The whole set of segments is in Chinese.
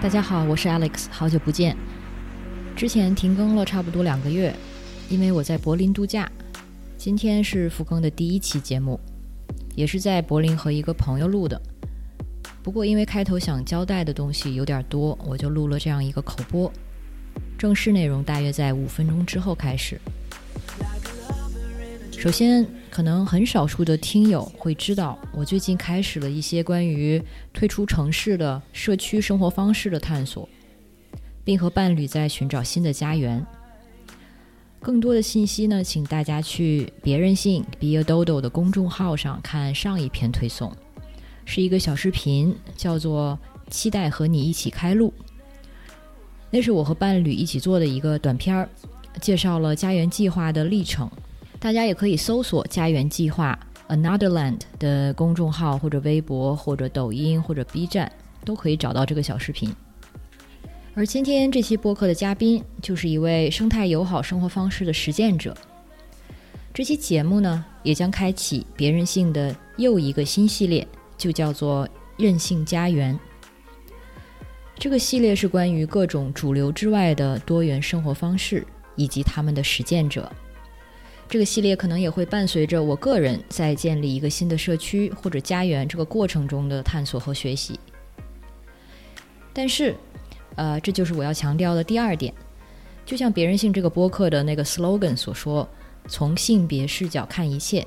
大家好，我是 Alex，好久不见。之前停更了差不多两个月，因为我在柏林度假。今天是复更的第一期节目，也是在柏林和一个朋友录的。不过因为开头想交代的东西有点多，我就录了这样一个口播。正式内容大约在五分钟之后开始。首先。可能很少数的听友会知道，我最近开始了一些关于退出城市的社区生活方式的探索，并和伴侣在寻找新的家园。更多的信息呢，请大家去别任性 Be a Dodo 的公众号上看上一篇推送，是一个小视频，叫做《期待和你一起开路》。那是我和伴侣一起做的一个短片儿，介绍了家园计划的历程。大家也可以搜索“家园计划 ”（Anotherland） 的公众号，或者微博，或者抖音，或者 B 站，都可以找到这个小视频。而今天这期播客的嘉宾就是一位生态友好生活方式的实践者。这期节目呢，也将开启别人性的又一个新系列，就叫做“任性家园”。这个系列是关于各种主流之外的多元生活方式以及他们的实践者。这个系列可能也会伴随着我个人在建立一个新的社区或者家园这个过程中的探索和学习。但是，呃，这就是我要强调的第二点。就像别人性这个播客的那个 slogan 所说：“从性别视角看一切。”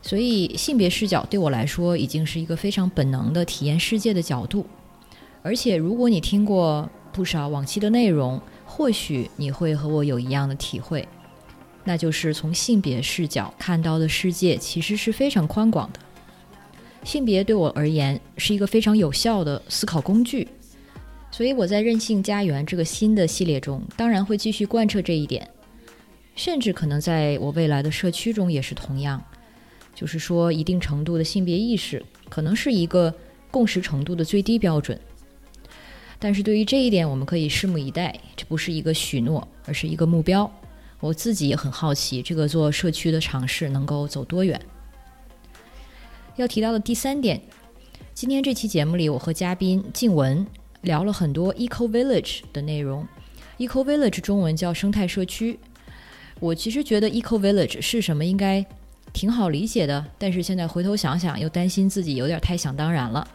所以，性别视角对我来说已经是一个非常本能的体验世界的角度。而且，如果你听过不少往期的内容，或许你会和我有一样的体会。那就是从性别视角看到的世界其实是非常宽广的。性别对我而言是一个非常有效的思考工具，所以我在任性家园这个新的系列中，当然会继续贯彻这一点，甚至可能在我未来的社区中也是同样。就是说，一定程度的性别意识可能是一个共识程度的最低标准。但是对于这一点，我们可以拭目以待，这不是一个许诺，而是一个目标。我自己也很好奇，这个做社区的尝试能够走多远。要提到的第三点，今天这期节目里，我和嘉宾静文聊了很多 Eco Village 的内容。Eco Village 中文叫生态社区。我其实觉得 Eco Village 是什么应该挺好理解的，但是现在回头想想，又担心自己有点太想当然了，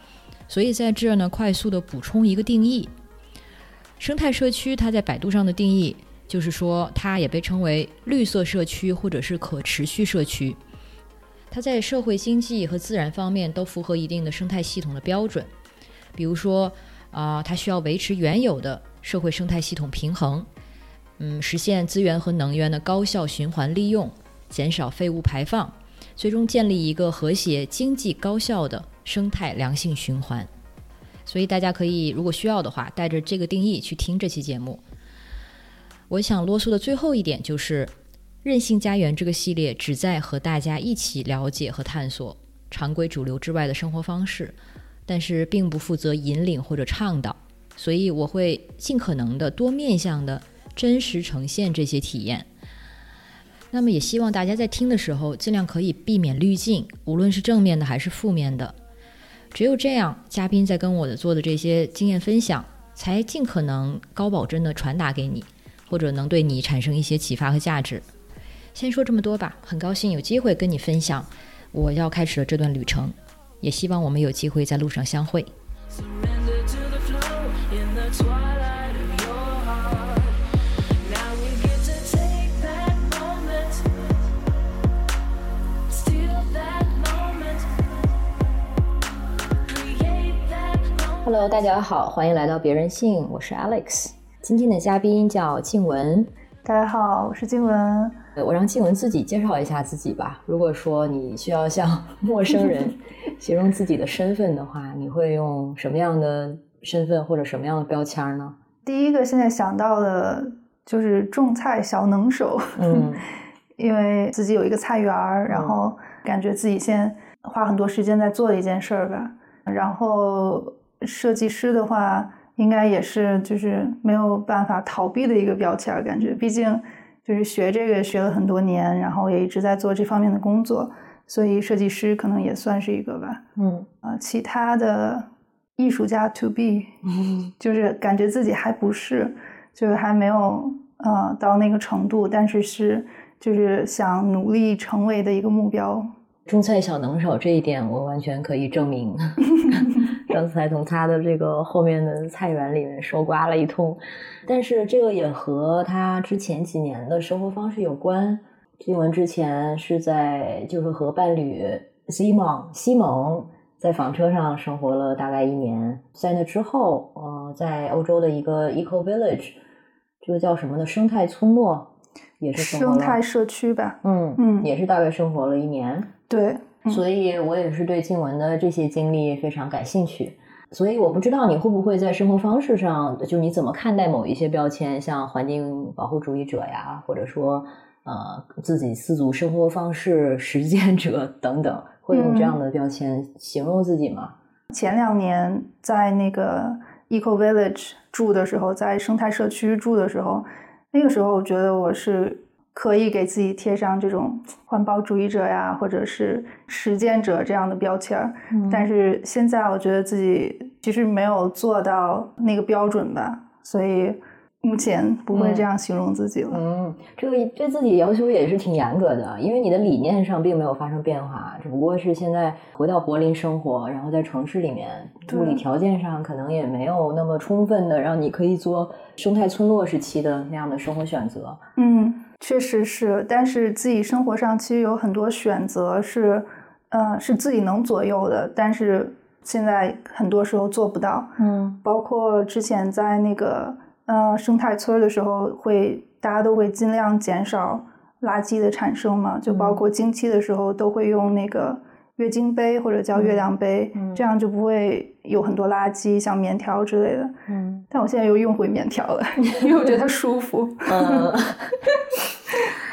所以在这儿呢，快速的补充一个定义：生态社区它在百度上的定义。就是说，它也被称为绿色社区或者是可持续社区。它在社会经济和自然方面都符合一定的生态系统的标准。比如说，啊，它需要维持原有的社会生态系统平衡，嗯，实现资源和能源的高效循环利用，减少废物排放，最终建立一个和谐、经济高效的生态良性循环。所以，大家可以如果需要的话，带着这个定义去听这期节目。我想啰嗦的最后一点就是，任性家园这个系列旨在和大家一起了解和探索常规主流之外的生活方式，但是并不负责引领或者倡导，所以我会尽可能的多面向的真实呈现这些体验。那么也希望大家在听的时候尽量可以避免滤镜，无论是正面的还是负面的。只有这样，嘉宾在跟我的做的这些经验分享，才尽可能高保真的传达给你。或者能对你产生一些启发和价值。先说这么多吧，很高兴有机会跟你分享我要开始的这段旅程，也希望我们有机会在路上相会。Hello，大家好，欢迎来到别人性，我是 Alex。今天的嘉宾叫静文，大家好，我是静文。我让静文自己介绍一下自己吧。如果说你需要向陌生人 形容自己的身份的话，你会用什么样的身份或者什么样的标签呢？第一个现在想到的就是种菜小能手，嗯，因为自己有一个菜园儿，然后感觉自己先花很多时间在做一件事儿吧。然后设计师的话。应该也是，就是没有办法逃避的一个标签，感觉，毕竟就是学这个学了很多年，然后也一直在做这方面的工作，所以设计师可能也算是一个吧。嗯，啊，其他的艺术家 to be，就是感觉自己还不是，就是还没有呃到那个程度，但是是就是想努力成为的一个目标。种菜小能手这一点，我完全可以证明。刚才从他的这个后面的菜园里面收刮了一通，但是这个也和他之前几年的生活方式有关。听闻之前是在就是和伴侣西蒙西蒙在房车上生活了大概一年，在那之后，呃，在欧洲的一个 eco village，这个叫什么的生态村落，也是生态社区吧？嗯嗯，也是大概生活了一年。对，所以我也是对静雯的这些经历非常感兴趣。所以我不知道你会不会在生活方式上，就你怎么看待某一些标签，像环境保护主义者呀，或者说呃自己四足生活方式实践者 等等，会用这样的标签形容自己吗？前两年在那个 Eco Village 住的时候，在生态社区住的时候，那个时候我觉得我是。可以给自己贴上这种环保主义者呀，或者是实践者这样的标签儿，但是现在我觉得自己其实没有做到那个标准吧，所以。目前不会这样形容自己了。嗯，这个对自己要求也是挺严格的，因为你的理念上并没有发生变化，只不过是现在回到柏林生活，然后在城市里面，物理条件上可能也没有那么充分的让你可以做生态村落时期的那样的生活选择。嗯，确实是，但是自己生活上其实有很多选择是，呃，是自己能左右的，但是现在很多时候做不到。嗯，包括之前在那个。呃，生态村的时候会，大家都会尽量减少垃圾的产生嘛，就包括经期的时候都会用那个月经杯或者叫月亮杯，这样就不会有很多垃圾，像棉条之类的。嗯，但我现在又用回棉条了，因为我觉得它舒服。嗯。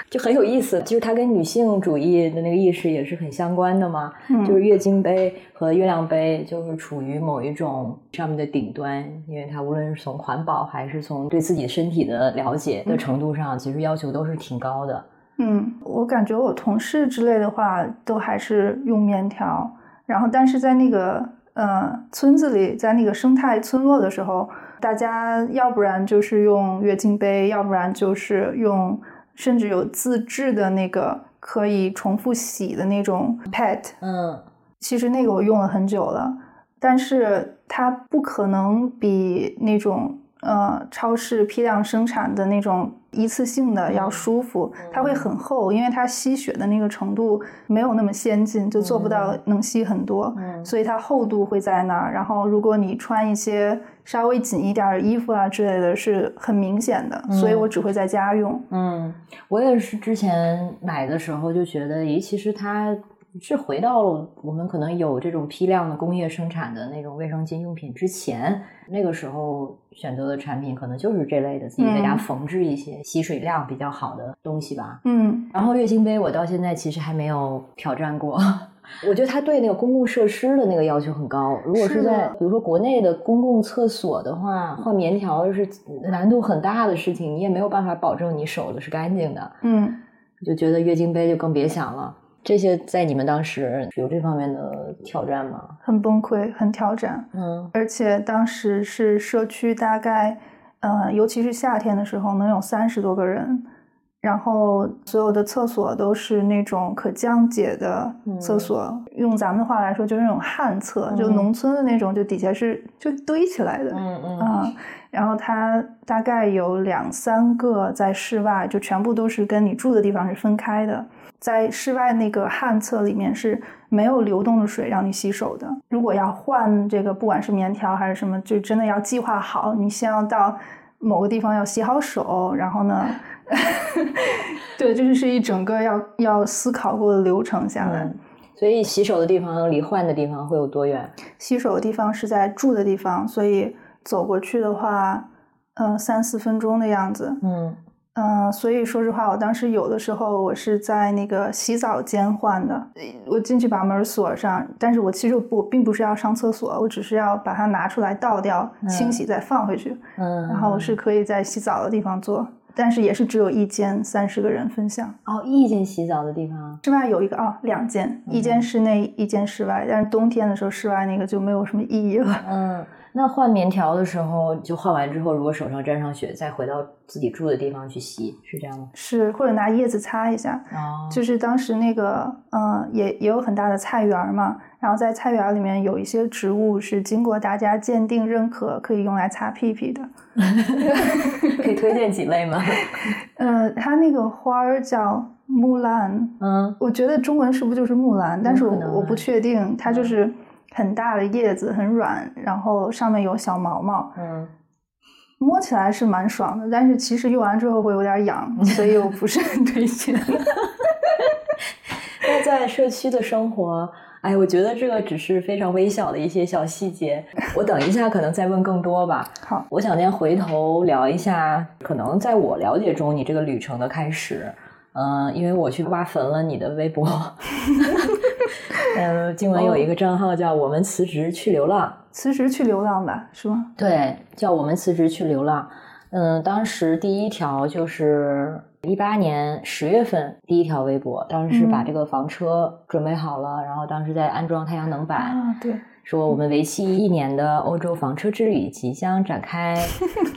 就很有意思，就是它跟女性主义的那个意识也是很相关的嘛。就是月经杯和月亮杯，就是处于某一种上面的顶端，因为它无论是从环保还是从对自己身体的了解的程度上，其实要求都是挺高的。嗯，我感觉我同事之类的话，都还是用棉条。然后，但是在那个呃村子里，在那个生态村落的时候，大家要不然就是用月经杯，要不然就是用。甚至有自制的那个可以重复洗的那种 pet，嗯，其实那个我用了很久了，但是它不可能比那种呃超市批量生产的那种。一次性的要舒服，它会很厚，因为它吸血的那个程度没有那么先进，就做不到能吸很多，所以它厚度会在那儿。然后如果你穿一些稍微紧一点的衣服啊之类的，是很明显的。所以我只会在家用。嗯，我也是之前买的时候就觉得，咦，其实它。是回到了我们可能有这种批量的工业生产的那种卫生巾用品之前，那个时候选择的产品可能就是这类的，自己在家缝制一些吸水量比较好的东西吧。嗯，然后月经杯我到现在其实还没有挑战过，我觉得它对那个公共设施的那个要求很高。如果是在比如说国内的公共厕所的话，换棉条是难度很大的事情，你也没有办法保证你手的是干净的。嗯，就觉得月经杯就更别想了。这些在你们当时有这方面的挑战吗？很崩溃，很挑战。嗯，而且当时是社区大概，呃，尤其是夏天的时候，能有三十多个人，然后所有的厕所都是那种可降解的厕所，用咱们的话来说就是那种旱厕，就农村的那种，就底下是就堆起来的。嗯嗯啊，然后它大概有两三个在室外，就全部都是跟你住的地方是分开的。在室外那个旱厕里面是没有流动的水让你洗手的。如果要换这个，不管是棉条还是什么，就真的要计划好。你先要到某个地方要洗好手，然后呢，对，这就是一整个要要思考过的流程下来。所以洗手的地方离换的地方会有多远？洗手的地方是在住的地方，所以走过去的话，嗯，三四分钟的样子。嗯。嗯，所以说实话，我当时有的时候我是在那个洗澡间换的。我进去把门锁上，但是我其实不并不是要上厕所，我只是要把它拿出来倒掉、清洗再放回去。嗯，然后我是可以在洗澡的地方做。但是也是只有一间，三十个人分享。哦，一间洗澡的地方，室外有一个哦，两间，一间室内，一间室外。但是冬天的时候，室外那个就没有什么意义了。嗯。那换棉条的时候，就换完之后，如果手上沾上血，再回到自己住的地方去洗，是这样吗？是，或者拿叶子擦一下。哦。就是当时那个，嗯，也也有很大的菜园嘛，然后在菜园里面有一些植物是经过大家鉴定认可，可以用来擦屁屁的。可以推荐几类吗？呃，它那个花儿叫木兰。嗯。我觉得中文是不是就是木兰？但是我我不确定，它就是。很大的叶子，很软，然后上面有小毛毛，嗯，摸起来是蛮爽的，但是其实用完之后会有点痒，所以我不是很推荐。那在社区的生活，哎，我觉得这个只是非常微小的一些小细节，我等一下可能再问更多吧。好，我想先回头聊一下，可能在我了解中，你这个旅程的开始。嗯，因为我去挖坟了你的微博，呃，经文有一个账号叫“我们辞职去流浪”，辞职去流浪吧，是吗？对，叫我们辞职去流浪。嗯，当时第一条就是一八年十月份第一条微博，当时是把这个房车准备好了，然后当时在安装太阳能板，啊，对。说我们为期一年的欧洲房车之旅即将展开，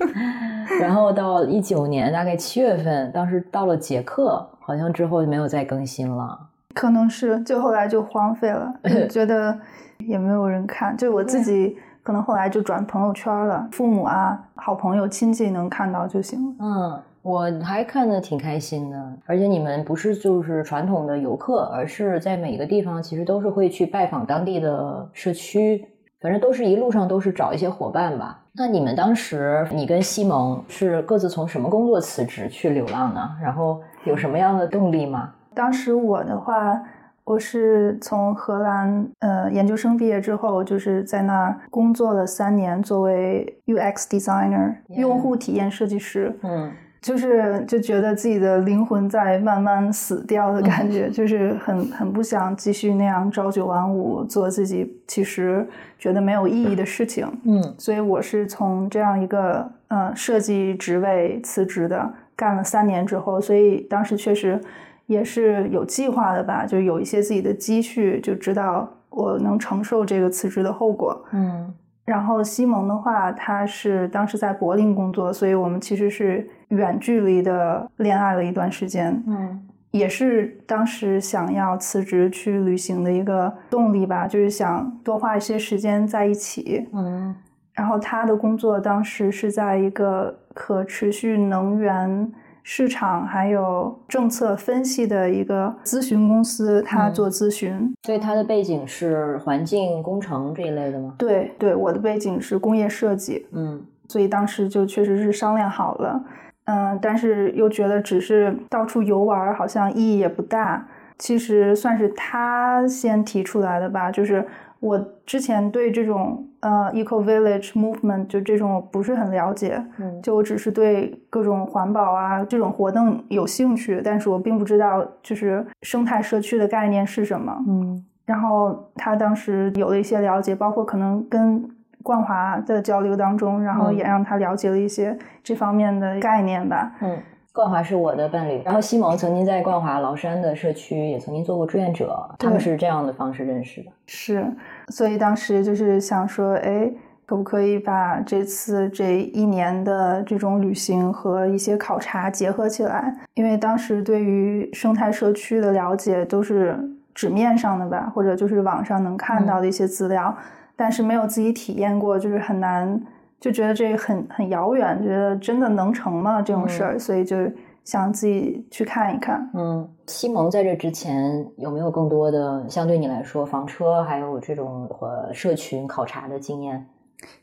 然后到一九年大概七月份，当时到了捷克，好像之后就没有再更新了，可能是就后来就荒废了，觉得也没有人看，就我自己可能后来就转朋友圈了，父母啊、好朋友、亲戚能看到就行了，嗯。我还看的挺开心的，而且你们不是就是传统的游客，而是在每个地方其实都是会去拜访当地的社区，反正都是一路上都是找一些伙伴吧。那你们当时，你跟西蒙是各自从什么工作辞职去流浪呢？然后有什么样的动力吗？当时我的话，我是从荷兰呃研究生毕业之后，就是在那儿工作了三年，作为 UX designer 用户体验设计师。嗯。就是就觉得自己的灵魂在慢慢死掉的感觉，就是很很不想继续那样朝九晚五做自己其实觉得没有意义的事情。嗯，所以我是从这样一个呃设计职位辞职的，干了三年之后，所以当时确实也是有计划的吧，就有一些自己的积蓄，就知道我能承受这个辞职的后果。嗯。然后西蒙的话，他是当时在柏林工作，所以我们其实是远距离的恋爱了一段时间。嗯，也是当时想要辞职去旅行的一个动力吧，就是想多花一些时间在一起。嗯，然后他的工作当时是在一个可持续能源。市场还有政策分析的一个咨询公司，他做咨询，所以他的背景是环境工程这一类的吗？对对，我的背景是工业设计，嗯，所以当时就确实是商量好了，嗯，但是又觉得只是到处游玩，好像意义也不大。其实算是他先提出来的吧，就是。我之前对这种呃 eco village movement 就这种不是很了解，嗯，就我只是对各种环保啊这种活动有兴趣，但是我并不知道就是生态社区的概念是什么，嗯，然后他当时有了一些了解，包括可能跟冠华的交流当中，然后也让他了解了一些这方面的概念吧，嗯。冠华是我的伴侣，然后西蒙曾经在冠华崂山的社区也曾经做过志愿者，他们是这样的方式认识的。是，所以当时就是想说，哎，可不可以把这次这一年的这种旅行和一些考察结合起来？因为当时对于生态社区的了解都是纸面上的吧，或者就是网上能看到的一些资料，但是没有自己体验过，就是很难。就觉得这个很很遥远，觉得真的能成吗？这种事儿，所以就想自己去看一看。嗯，西蒙在这之前有没有更多的相对你来说房车还有这种和社群考察的经验？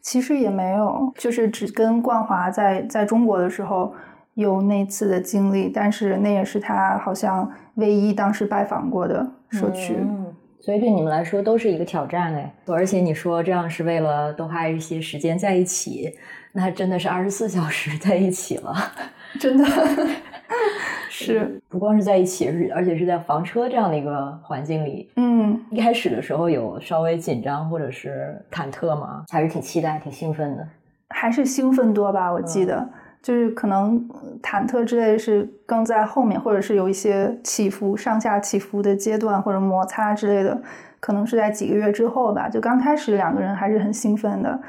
其实也没有，就是只跟冠华在在中国的时候有那次的经历，但是那也是他好像唯一当时拜访过的社区。所以对你们来说都是一个挑战哎，而且你说这样是为了多花一些时间在一起，那真的是二十四小时在一起了，真的 是不光是在一起，是而且是在房车这样的一个环境里。嗯，一开始的时候有稍微紧张或者是忐忑吗？还是挺期待、挺兴奋的？还是兴奋多吧？我记得，就是可能忐忑之类是更在后面，或者是有一些起伏、上下起伏的阶段或者摩擦之类的，可能是在几个月之后吧。就刚开始两个人还是很兴奋的，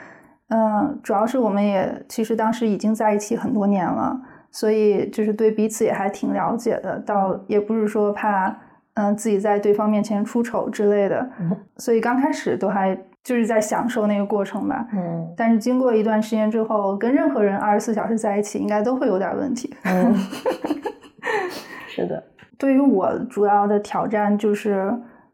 嗯，主要是我们也其实当时已经在一起很多年了，所以就是对彼此也还挺了解的，倒也不是说怕嗯自己在对方面前出丑之类的，所以刚开始都还。就是在享受那个过程吧，嗯，但是经过一段时间之后，跟任何人二十四小时在一起，应该都会有点问题。嗯，是的。对于我主要的挑战就是，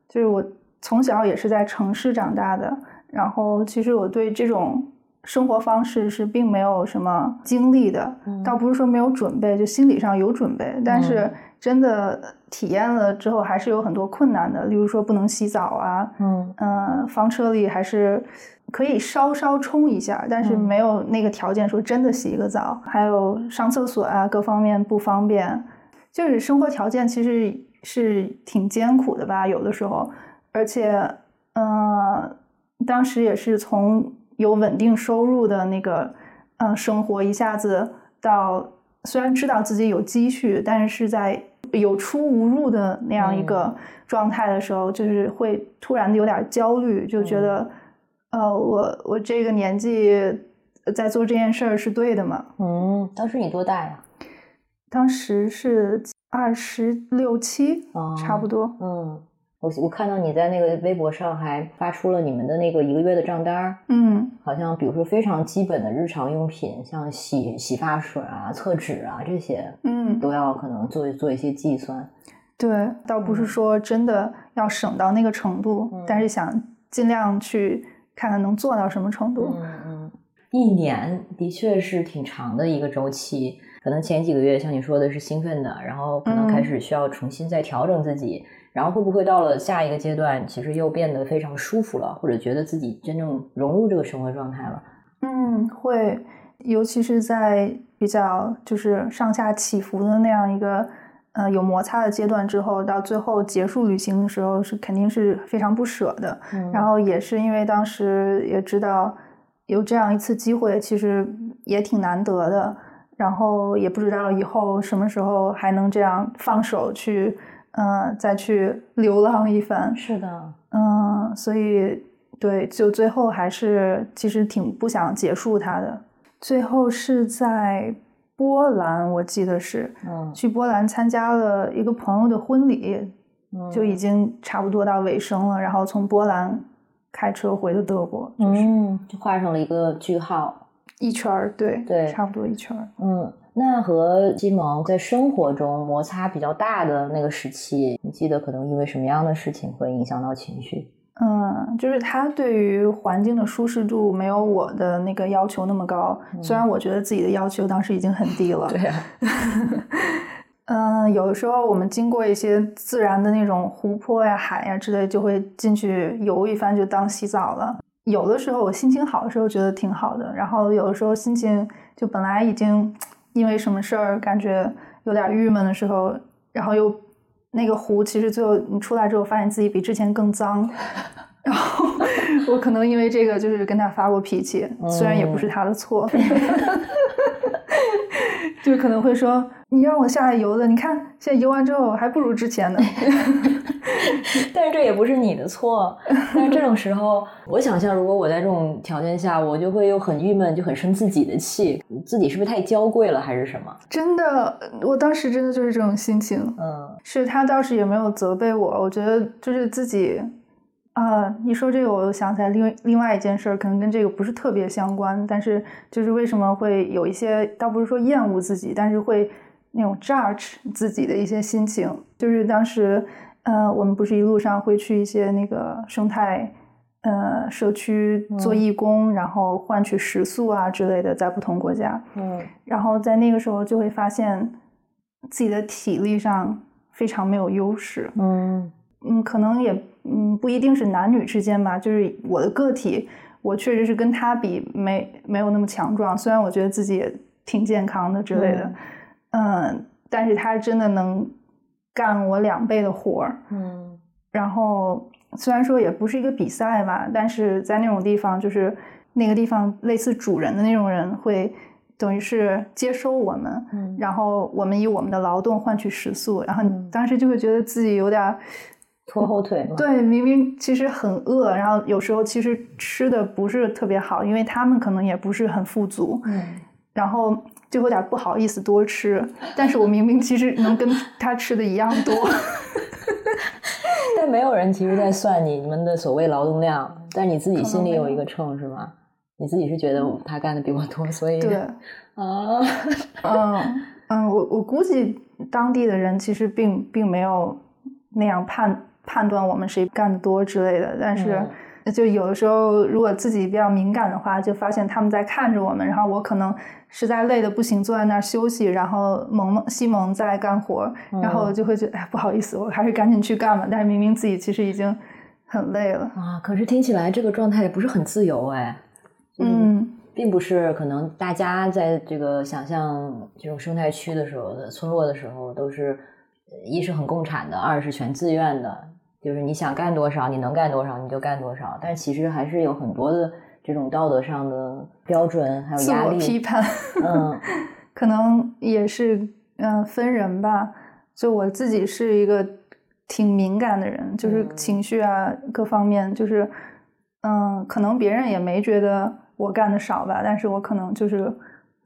就是我从小也是在城市长大的，然后其实我对这种生活方式是并没有什么经历的，倒不是说没有准备，就心理上有准备，但是。真的体验了之后，还是有很多困难的，例如说不能洗澡啊，嗯。嗯，房车里还是可以稍稍冲一下，但是没有那个条件说真的洗一个澡，还有上厕所啊，各方面不方便，就是生活条件其实是挺艰苦的吧，有的时候，而且，嗯，当时也是从有稳定收入的那个，嗯，生活一下子到。虽然知道自己有积蓄，但是是在有出无入的那样一个状态的时候，就是会突然的有点焦虑，就觉得，呃，我我这个年纪在做这件事儿是对的吗？嗯，当时你多大呀？当时是二十六七，差不多。嗯。我我看到你在那个微博上还发出了你们的那个一个月的账单嗯，好像比如说非常基本的日常用品，像洗洗发水啊、厕纸啊这些，嗯，都要可能做做一些计算。对，倒不是说真的要省到那个程度，但是想尽量去看看能做到什么程度。嗯嗯，一年的确是挺长的一个周期，可能前几个月像你说的是兴奋的，然后可能开始需要重新再调整自己。然后会不会到了下一个阶段，其实又变得非常舒服了，或者觉得自己真正融入这个生活状态了？嗯，会，尤其是在比较就是上下起伏的那样一个呃有摩擦的阶段之后，到最后结束旅行的时候，是肯定是非常不舍的。然后也是因为当时也知道有这样一次机会，其实也挺难得的。然后也不知道以后什么时候还能这样放手去。嗯，再去流浪一番。是的，嗯，所以对，就最后还是其实挺不想结束它的。最后是在波兰，我记得是，嗯，去波兰参加了一个朋友的婚礼，就已经差不多到尾声了。然后从波兰开车回的德国，嗯，就画上了一个句号，一圈儿，对对，差不多一圈儿，嗯。那和金萌在生活中摩擦比较大的那个时期，你记得可能因为什么样的事情会影响到情绪？嗯，就是他对于环境的舒适度没有我的那个要求那么高。虽然我觉得自己的要求当时已经很低了。对。嗯，有的时候我们经过一些自然的那种湖泊呀、海呀之类，就会进去游一番，就当洗澡了。有的时候我心情好的时候觉得挺好的，然后有的时候心情就本来已经。因为什么事儿感觉有点郁闷的时候，然后又那个湖，其实最后你出来之后，发现自己比之前更脏。然后我可能因为这个就是跟他发过脾气，虽然也不是他的错，就可能会说你让我下来游的，你看现在游完之后还不如之前呢。但是这也不是你的错。但是这种时候，我想象如果我在这种条件下，我就会又很郁闷，就很生自己的气，自己是不是太娇贵了，还是什么？真的，我当时真的就是这种心情。嗯，是他倒是也没有责备我，我觉得就是自己啊。你说这个，我又想起来另另外一件事，可能跟这个不是特别相关，但是就是为什么会有一些，倒不是说厌恶自己，但是会那种 judge 自己的一些心情，就是当时。呃，我们不是一路上会去一些那个生态呃社区做义工，然后换取食宿啊之类的，在不同国家。嗯，然后在那个时候就会发现自己的体力上非常没有优势。嗯嗯，可能也嗯不一定是男女之间吧，就是我的个体，我确实是跟他比没没有那么强壮。虽然我觉得自己也挺健康的之类的，嗯，但是他真的能。干我两倍的活儿，嗯，然后虽然说也不是一个比赛吧，但是在那种地方，就是那个地方类似主人的那种人会等于是接收我们，然后我们以我们的劳动换取食宿，然后当时就会觉得自己有点拖后腿吗。对，明明其实很饿，然后有时候其实吃的不是特别好，因为他们可能也不是很富足，嗯，然后就有点不好意思多吃，但是我明明其实能跟他吃的一样多。但没有人其实在算你们的所谓劳动量，但你自己心里有一个秤是吗？你自己是觉得他干的比我多，所以对啊，嗯嗯，我我估计当地的人其实并并没有那样判判断我们谁干的多之类的，但是就有的时候如果自己比较敏感的话，就发现他们在看着我们，然后我可能实在累的不行，坐在那儿休息，然后萌萌西蒙在干活，然后就会觉得哎不好意思，我还是赶紧去干吧，但是明明自己其实已经很累了啊。可是听起来这个状态也不是很自由哎。嗯，并不是可能大家在这个想象这种生态区的时候的村落的时候，都是一是很共产的，二是全自愿的，就是你想干多少，你能干多少你就干多少。但其实还是有很多的这种道德上的标准，还有压力批判。嗯，可能也是嗯分人吧。就我自己是一个挺敏感的人，就是情绪啊各方面，就是嗯，可能别人也没觉得。我干的少吧，但是我可能就是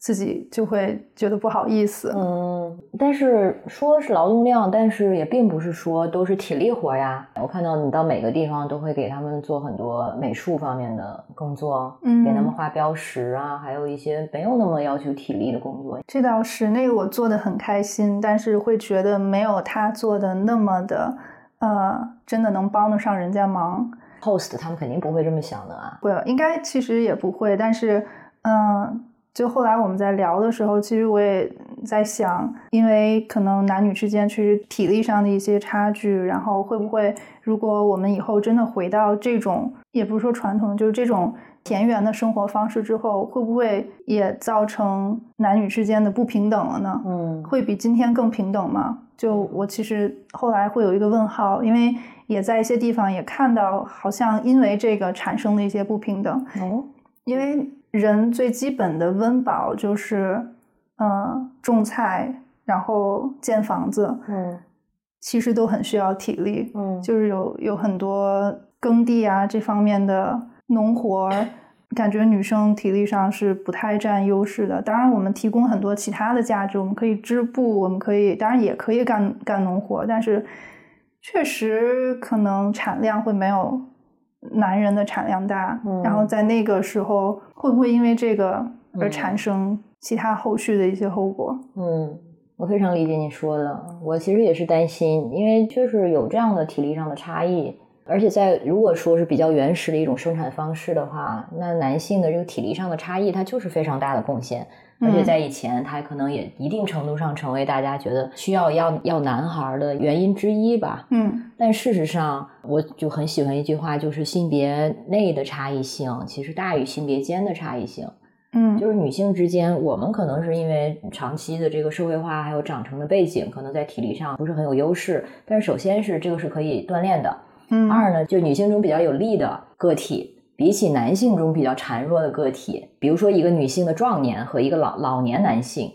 自己就会觉得不好意思。嗯，但是说是劳动量，但是也并不是说都是体力活呀。我看到你到每个地方都会给他们做很多美术方面的工作，嗯，给他们画标识啊，还有一些没有那么要求体力的工作。这倒是，那个我做的很开心，但是会觉得没有他做的那么的，呃，真的能帮得上人家忙。host 他们肯定不会这么想的啊，不，应该其实也不会。但是，嗯，就后来我们在聊的时候，其实我也在想，因为可能男女之间确实体力上的一些差距，然后会不会，如果我们以后真的回到这种，也不是说传统，就是这种田园的生活方式之后，会不会也造成男女之间的不平等了呢？嗯，会比今天更平等吗？就我其实后来会有一个问号，因为。也在一些地方也看到，好像因为这个产生的一些不平等。哦，因为人最基本的温饱就是，嗯，种菜，然后建房子。嗯，其实都很需要体力。嗯，就是有有很多耕地啊这方面的农活，感觉女生体力上是不太占优势的。当然，我们提供很多其他的价值，我们可以织布，我们可以，当然也可以干干农活，但是。确实可能产量会没有男人的产量大，然后在那个时候会不会因为这个而产生其他后续的一些后果？嗯，我非常理解你说的，我其实也是担心，因为确实有这样的体力上的差异，而且在如果说是比较原始的一种生产方式的话，那男性的这个体力上的差异，它就是非常大的贡献。而且在以前，他可能也一定程度上成为大家觉得需要要要男孩的原因之一吧。嗯，但事实上，我就很喜欢一句话，就是性别内的差异性其实大于性别间的差异性。嗯，就是女性之间，我们可能是因为长期的这个社会化还有长成的背景，可能在体力上不是很有优势。但是首先是这个是可以锻炼的。嗯，二呢，就女性中比较有力的个体。比起男性中比较孱弱的个体，比如说一个女性的壮年和一个老老年男性，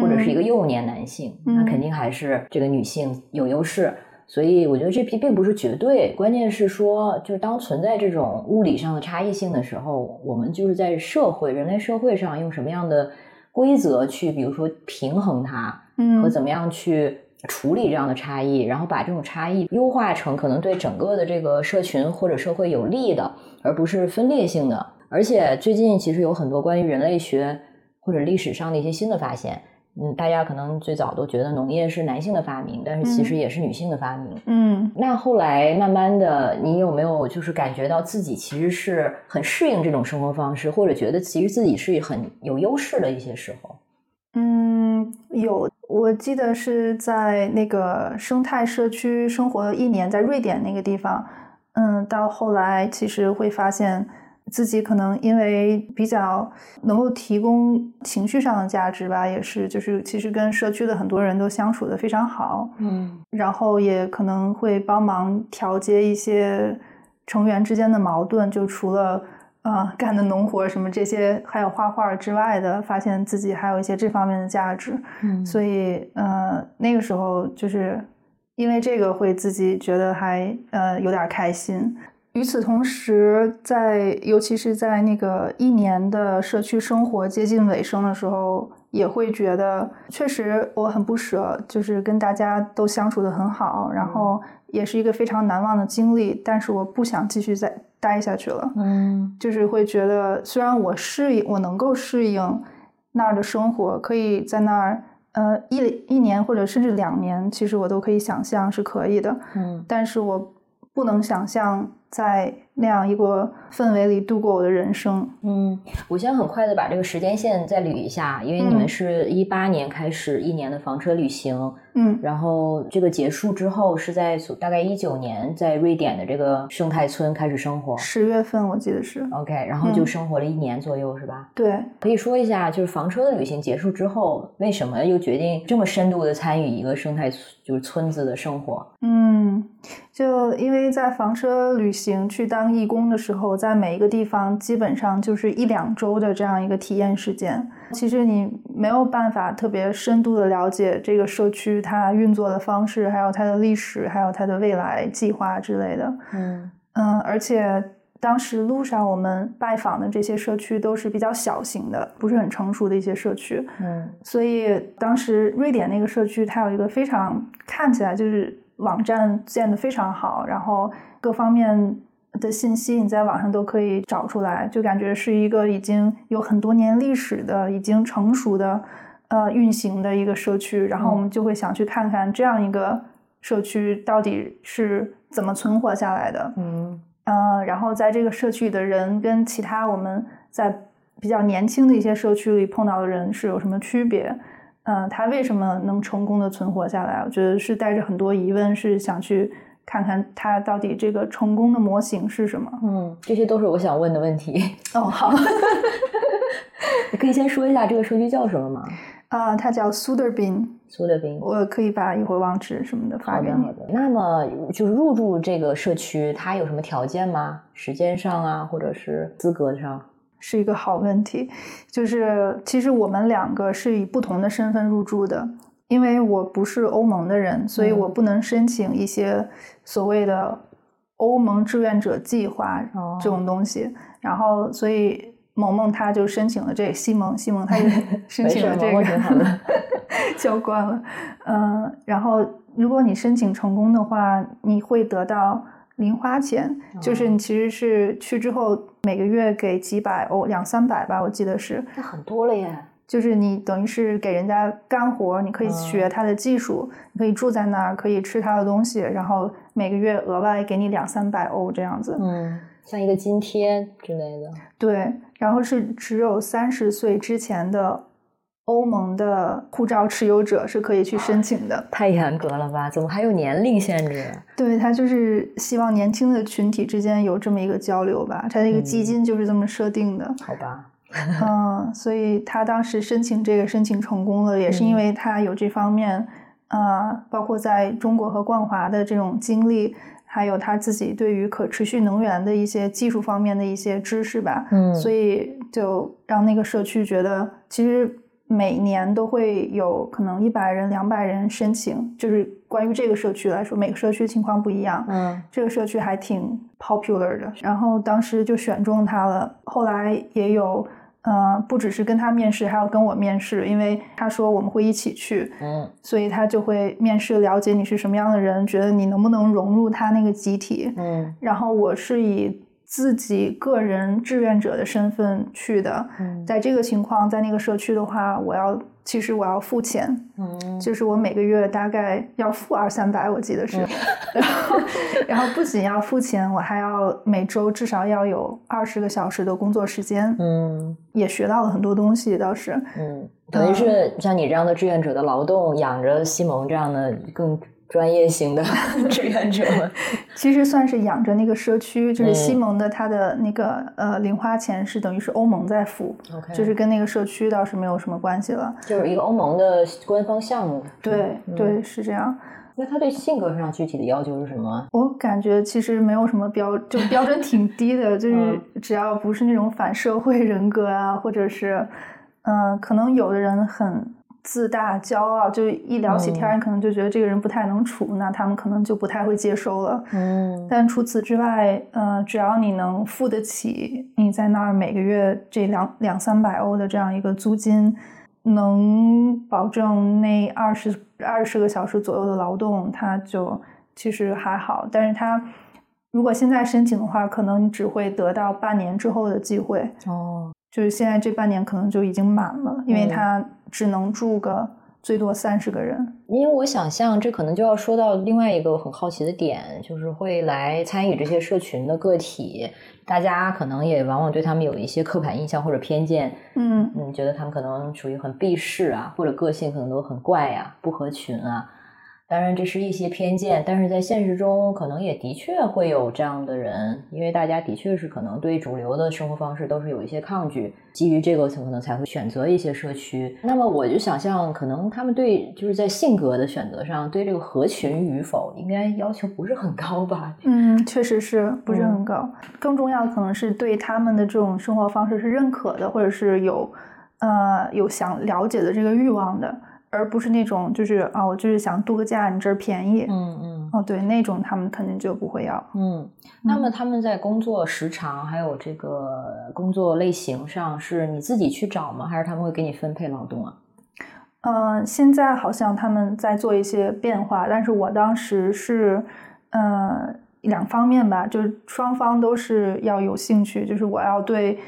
或者是一个幼年男性，那肯定还是这个女性有优势。所以我觉得这并并不是绝对，关键是说，就是当存在这种物理上的差异性的时候，我们就是在社会人类社会上用什么样的规则去，比如说平衡它，嗯，和怎么样去。处理这样的差异，然后把这种差异优化成可能对整个的这个社群或者社会有利的，而不是分裂性的。而且最近其实有很多关于人类学或者历史上的一些新的发现。嗯，大家可能最早都觉得农业是男性的发明，但是其实也是女性的发明。嗯，那后来慢慢的，你有没有就是感觉到自己其实是很适应这种生活方式，或者觉得其实自己是很有优势的一些时候？嗯，有。我记得是在那个生态社区生活了一年，在瑞典那个地方，嗯，到后来其实会发现自己可能因为比较能够提供情绪上的价值吧，也是就是其实跟社区的很多人都相处的非常好，嗯，然后也可能会帮忙调节一些成员之间的矛盾，就除了啊干的农活什么这些，还有画画之外的，发现自己还有一些这方面的价值。嗯，所以呃那个时候就是因为这个会自己觉得还呃有点开心。与此同时，在尤其是在那个一年的社区生活接近尾声的时候，也会觉得确实我很不舍，就是跟大家都相处的很好，然后也是一个非常难忘的经历。但是我不想继续再待下去了。嗯，就是会觉得，虽然我适应，我能够适应那儿的生活，可以在那儿呃一一年或者甚至两年，其实我都可以想象是可以的。嗯，但是我不能想象。在那样一个氛围里度过我的人生。嗯，我先很快的把这个时间线再捋一下，因为你们是一八年开始一年的房车旅行。嗯，然后这个结束之后是在大概一九年在瑞典的这个生态村开始生活。十月份我记得是。OK，然后就生活了一年左右，是吧？对。可以说一下，就是房车的旅行结束之后，为什么又决定这么深度的参与一个生态就是村子的生活？嗯，就因为在房车旅行去当义工的时候，在每一个地方基本上就是一两周的这样一个体验时间。其实你没有办法特别深度的了解这个社区它运作的方式，还有它的历史，还有它的未来计划之类的。嗯嗯，而且当时路上我们拜访的这些社区都是比较小型的，不是很成熟的一些社区。嗯，所以当时瑞典那个社区它有一个非常看起来就是网站建的非常好，然后各方面。的信息你在网上都可以找出来，就感觉是一个已经有很多年历史的、已经成熟的呃运行的一个社区。然后我们就会想去看看这样一个社区到底是怎么存活下来的。嗯，呃，然后在这个社区里的人跟其他我们在比较年轻的一些社区里碰到的人是有什么区别？嗯，他为什么能成功的存活下来？我觉得是带着很多疑问，是想去。看看他到底这个成功的模型是什么？嗯，这些都是我想问的问题。哦，好，你可以先说一下这个社区叫什么吗？啊，它叫苏德宾。苏德宾，我可以把一会儿网址什么的发给你。好的，那么就是入住这个社区，它有什么条件吗？时间上啊，或者是资格上？是一个好问题。就是其实我们两个是以不同的身份入住的。因为我不是欧盟的人，所以我不能申请一些所谓的欧盟志愿者计划这种东西。然后，所以萌萌他就申请了这西蒙，西蒙他就申请了这个，交关 了。嗯，然后如果你申请成功的话，你会得到零花钱，就是你其实是去之后每个月给几百欧，两三百吧，我记得是。那很多了耶。就是你等于是给人家干活，你可以学他的技术，你可以住在那儿，可以吃他的东西，然后每个月额外给你两三百欧这样子，嗯，像一个津贴之类的。对，然后是只有三十岁之前的欧盟的护照持有者是可以去申请的。太严格了吧？怎么还有年龄限制？对他就是希望年轻的群体之间有这么一个交流吧，他那个基金就是这么设定的。好吧。嗯，所以他当时申请这个申请成功了，也是因为他有这方面，呃，包括在中国和冠华的这种经历，还有他自己对于可持续能源的一些技术方面的一些知识吧。嗯，所以就让那个社区觉得，其实每年都会有可能一百人、两百人申请，就是关于这个社区来说，每个社区情况不一样。嗯，这个社区还挺 popular 的，然后当时就选中他了，后来也有。呃，不只是跟他面试，还要跟我面试，因为他说我们会一起去，嗯，所以他就会面试了解你是什么样的人，觉得你能不能融入他那个集体，嗯，然后我是以自己个人志愿者的身份去的，嗯，在这个情况，在那个社区的话，我要。其实我要付钱，嗯，就是我每个月大概要付二三百，我记得是，然后，然后不仅要付钱，我还要每周至少要有二十个小时的工作时间，嗯，也学到了很多东西，倒是，嗯，等于是像你这样的志愿者的劳动，养着西蒙这样的更。专业型的 志愿者们，其实算是养着那个社区，就是西蒙的他的那个呃零花钱是等于是欧盟在付，就是跟那个社区倒是没有什么关系了，就是一个欧盟的官方项目。对对，是这样。那他对性格上具体的要求是什么？我感觉其实没有什么标，就标准挺低的，就是只要不是那种反社会人格啊，或者是，嗯，可能有的人很。自大、骄傲，就一聊起天，可能就觉得这个人不太能处，那他们可能就不太会接收了。嗯，但除此之外，呃，只要你能付得起你在那儿每个月这两两三百欧的这样一个租金，能保证那二十二十个小时左右的劳动，他就其实还好。但是他如果现在申请的话，可能你只会得到半年之后的机会。哦。就是现在这半年可能就已经满了，因为他只能住个最多三十个人。因为我想象这可能就要说到另外一个很好奇的点，就是会来参与这些社群的个体，大家可能也往往对他们有一些刻板印象或者偏见。嗯嗯，觉得他们可能属于很避世啊，或者个性可能都很怪呀，不合群啊。当然，这是一些偏见，但是在现实中，可能也的确会有这样的人，因为大家的确是可能对主流的生活方式都是有一些抗拒，基于这个可能才会选择一些社区。那么，我就想象，可能他们对就是在性格的选择上，对这个合群与否，应该要求不是很高吧？嗯，确实是不是很高。更重要的可能是对他们的这种生活方式是认可的，或者是有呃有想了解的这个欲望的。而不是那种，就是啊，我就是想度个假，你这儿便宜，嗯嗯，哦，对，那种他们肯定就不会要。嗯，那么他们在工作时长还有这个工作类型上，是你自己去找吗？还是他们会给你分配劳动啊？嗯，现在好像他们在做一些变化，但是我当时是，呃，两方面吧，就是双方都是要有兴趣，就是我要对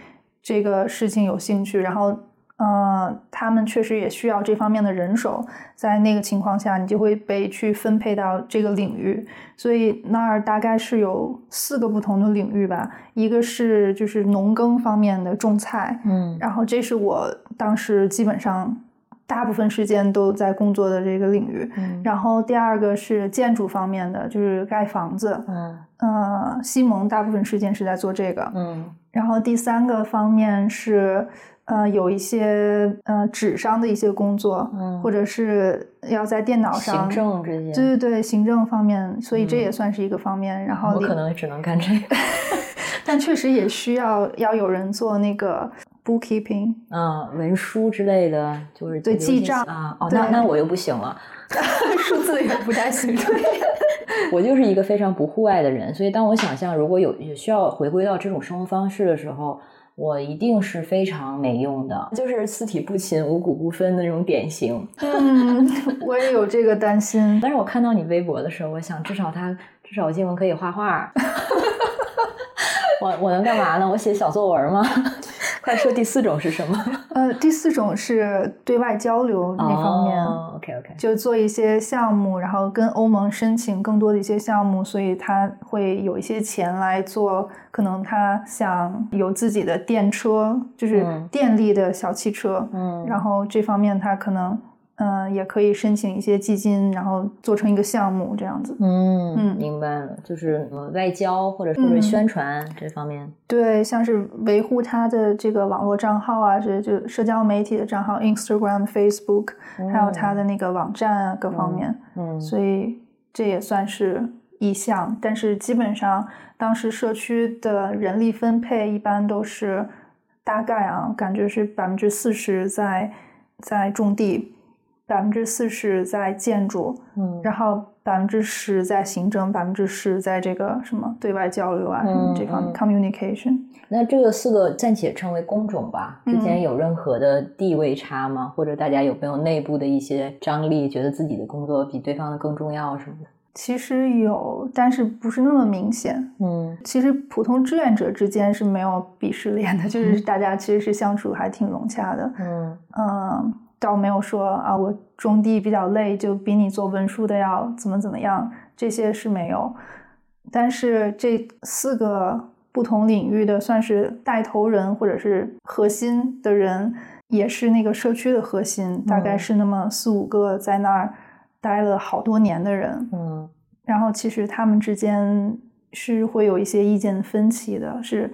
这个事情有兴趣，然后。呃，他们确实也需要这方面的人手，在那个情况下，你就会被去分配到这个领域。所以那儿大概是有四个不同的领域吧，一个是就是农耕方面的种菜，嗯，然后这是我当时基本上大部分时间都在工作的这个领域。嗯然后第二个是建筑方面的，就是盖房子，嗯，呃，西蒙大部分时间是在做这个，嗯，然后第三个方面是。呃，有一些呃纸上的一些工作，嗯，或者是要在电脑上行政这些，对对对，行政方面，所以这也算是一个方面。然后我可能只能干这个，但确实也需要要有人做那个 bookkeeping，嗯，文书之类的，就是对记账啊。哦，那那我又不行了，数字也不太行。对，我就是一个非常不户外的人，所以当我想象如果有需要回归到这种生活方式的时候。我一定是非常没用的，就是四体不勤、五谷不分的那种典型。嗯，我也有这个担心。但是我看到你微博的时候，我想至少他至少我进文可以画画。我我能干嘛呢？我写小作文吗？快说第四种是什么？呃，第四种是对外交流那方面。OK OK，就做一些项目，然后跟欧盟申请更多的一些项目，所以他会有一些钱来做。可能他想有自己的电车，就是电力的小汽车。嗯，然后这方面他可能。嗯，也可以申请一些基金，然后做成一个项目这样子。嗯嗯，明白了，就是外交或者或者宣传这方面。对，像是维护他的这个网络账号啊，这就社交媒体的账号，Instagram、Facebook，还有他的那个网站啊，各方面。嗯，所以这也算是一项，但是基本上当时社区的人力分配一般都是大概啊，感觉是百分之四十在在种地。百分之四十在建筑，嗯，然后百分之十在行政，百分之十在这个什么对外交流啊，什么这方面 communication。那这个四个暂且称为工种吧，之间有任何的地位差吗？或者大家有没有内部的一些张力，觉得自己的工作比对方的更重要什么的？其实有，但是不是那么明显。嗯，其实普通志愿者之间是没有鄙视链的，就是大家其实是相处还挺融洽的。嗯嗯。倒没有说啊，我种地比较累，就比你做文书的要怎么怎么样，这些是没有。但是这四个不同领域的算是带头人或者是核心的人，也是那个社区的核心，大概是那么四五个在那儿待了好多年的人。嗯，然后其实他们之间是会有一些意见分歧的，是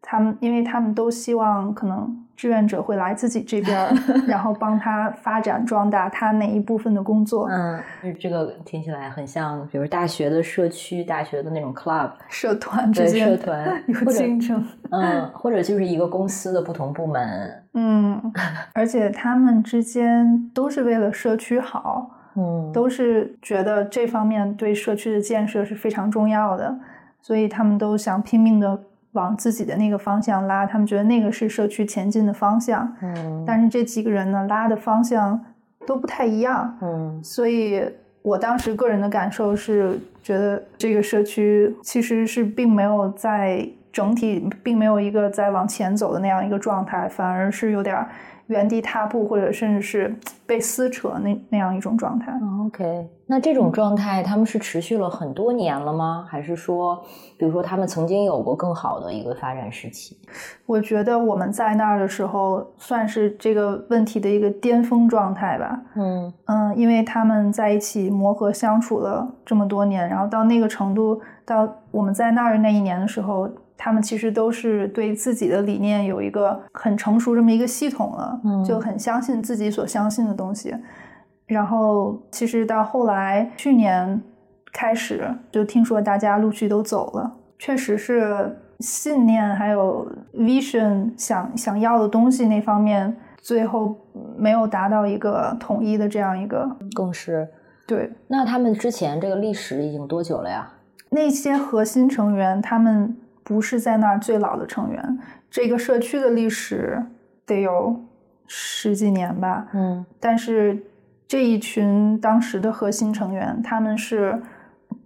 他们因为他们都希望可能。志愿者会来自己这边，然后帮他发展壮大他哪一部分的工作。嗯，这个听起来很像，比如大学的社区、大学的那种 club 社团之间社团 有竞争。嗯，或者就是一个公司的不同部门。嗯，而且他们之间都是为了社区好。嗯，都是觉得这方面对社区的建设是非常重要的，所以他们都想拼命的。往自己的那个方向拉，他们觉得那个是社区前进的方向。嗯，但是这几个人呢，拉的方向都不太一样。嗯，所以我当时个人的感受是，觉得这个社区其实是并没有在整体，并没有一个在往前走的那样一个状态，反而是有点。原地踏步，或者甚至是被撕扯那那样一种状态。OK，那这种状态他们是持续了很多年了吗？还是说，比如说他们曾经有过更好的一个发展时期？我觉得我们在那儿的时候，算是这个问题的一个巅峰状态吧。嗯嗯，因为他们在一起磨合相处了这么多年，然后到那个程度，到我们在那儿那一年的时候。他们其实都是对自己的理念有一个很成熟这么一个系统了，就很相信自己所相信的东西。然后，其实到后来去年开始，就听说大家陆续都走了，确实是信念还有 vision 想想要的东西那方面，最后没有达到一个统一的这样一个共识。对，那他们之前这个历史已经多久了呀？那些核心成员他们。不是在那儿最老的成员，这个社区的历史得有十几年吧。嗯，但是这一群当时的核心成员，他们是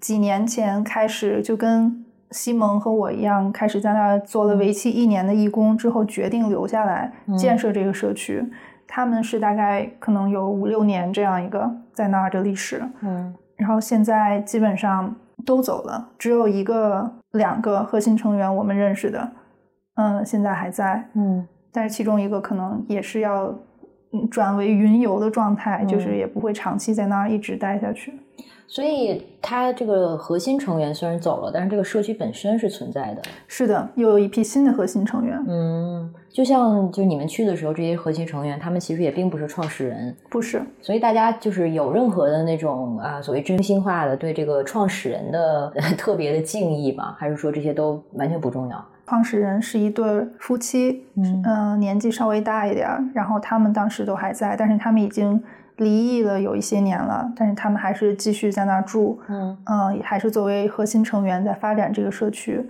几年前开始就跟西蒙和我一样，开始在那儿做了为期一年的义工，之后决定留下来建设这个社区。他们是大概可能有五六年这样一个在那儿的历史。嗯，然后现在基本上。都走了，只有一个、两个核心成员我们认识的，嗯，现在还在，嗯，但是其中一个可能也是要转为云游的状态，就是也不会长期在那儿一直待下去。所以，他这个核心成员虽然走了，但是这个社区本身是存在的。是的，又有一批新的核心成员。嗯，就像就你们去的时候，这些核心成员他们其实也并不是创始人，不是。所以大家就是有任何的那种啊，所谓真心话的对这个创始人的 特别的敬意吗？还是说这些都完全不重要？创始人是一对夫妻，嗯，年纪稍微大一点，然后他们当时都还在，但是他们已经。离异了有一些年了，但是他们还是继续在那儿住，嗯嗯，还是作为核心成员在发展这个社区。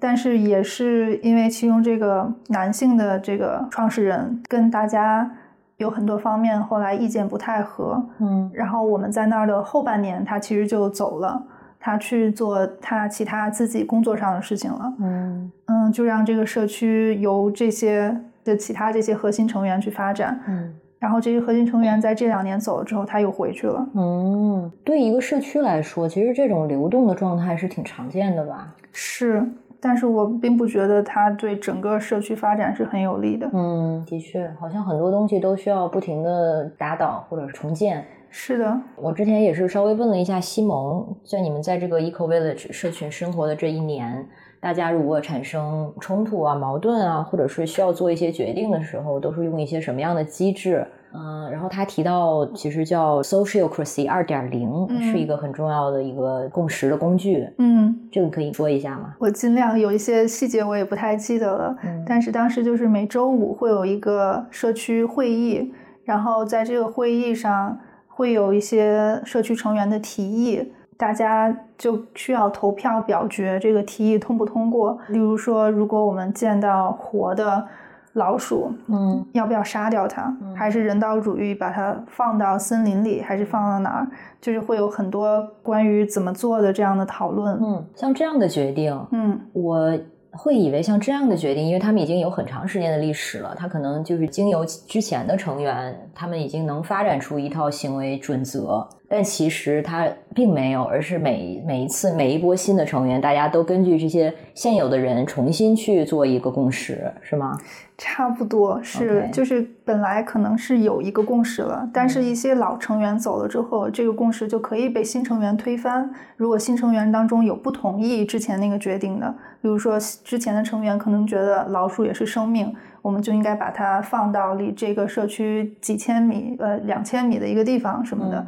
但是也是因为其中这个男性的这个创始人跟大家有很多方面后来意见不太合，嗯，然后我们在那儿的后半年，他其实就走了，他去做他其他自己工作上的事情了，嗯嗯，就让这个社区由这些的其他这些核心成员去发展，嗯。然后这些核心成员在这两年走了之后，他又回去了。嗯，对一个社区来说，其实这种流动的状态是挺常见的吧？是，但是我并不觉得它对整个社区发展是很有利的。嗯，的确，好像很多东西都需要不停的打倒或者重建。是的，我之前也是稍微问了一下西蒙，在你们在这个 Eco Village 社群生活的这一年。大家如果产生冲突啊、矛盾啊，或者是需要做一些决定的时候，都是用一些什么样的机制？嗯，然后他提到，其实叫 socialcracy 二点零是一个很重要的一个共识的工具。嗯，这个可以说一下吗？我尽量有一些细节我也不太记得了，但是当时就是每周五会有一个社区会议，然后在这个会议上会有一些社区成员的提议。大家就需要投票表决这个提议通不通过。例如说，如果我们见到活的老鼠，嗯，要不要杀掉它？还是人道主义把它放到森林里，还是放到哪儿？就是会有很多关于怎么做的这样的讨论。嗯，像这样的决定，嗯，我会以为像这样的决定，因为他们已经有很长时间的历史了，他可能就是经由之前的成员，他们已经能发展出一套行为准则。但其实它并没有，而是每每一次每一波新的成员，大家都根据这些现有的人重新去做一个共识，是吗？差不多是，就是本来可能是有一个共识了，但是一些老成员走了之后，这个共识就可以被新成员推翻。如果新成员当中有不同意之前那个决定的，比如说之前的成员可能觉得老鼠也是生命，我们就应该把它放到离这个社区几千米、呃两千米的一个地方什么的。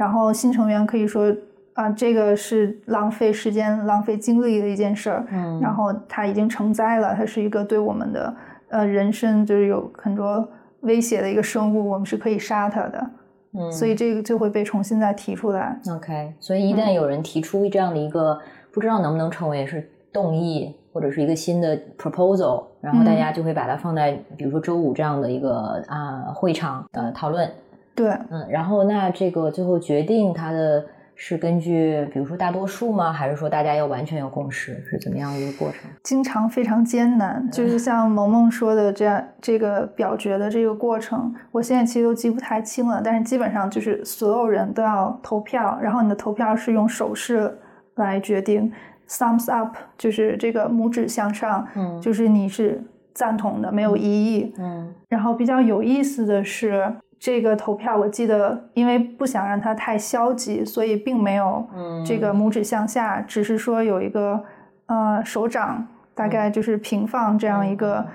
然后新成员可以说啊，这个是浪费时间、浪费精力的一件事儿。嗯，然后它已经成灾了，它是一个对我们的。呃，人身就是有很多威胁的一个生物，我们是可以杀它的，嗯，所以这个就会被重新再提出来。OK，所以一旦有人提出这样的一个，不知道能不能成为是动议或者是一个新的 proposal，然后大家就会把它放在比如说周五这样的一个啊会场呃讨论。对，嗯，然后那这个最后决定它的。是根据比如说大多数吗？还是说大家要完全有共识？是怎么样一个过程？经常非常艰难，就是像萌萌说的这样，这个表决的这个过程，我现在其实都记不太清了。但是基本上就是所有人都要投票，然后你的投票是用手势来决定，thumbs up 就是这个拇指向上，嗯，就是你是赞同的，没有异议，嗯。然后比较有意思的是。这个投票我记得，因为不想让它太消极，所以并没有这个拇指向下，只是说有一个呃手掌大概就是平放这样一个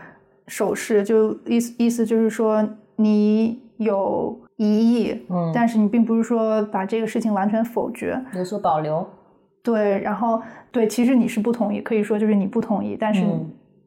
手势，就意思意思就是说你有疑义，嗯，但是你并不是说把这个事情完全否决，有所保留。对，然后对，其实你是不同意，可以说就是你不同意，但是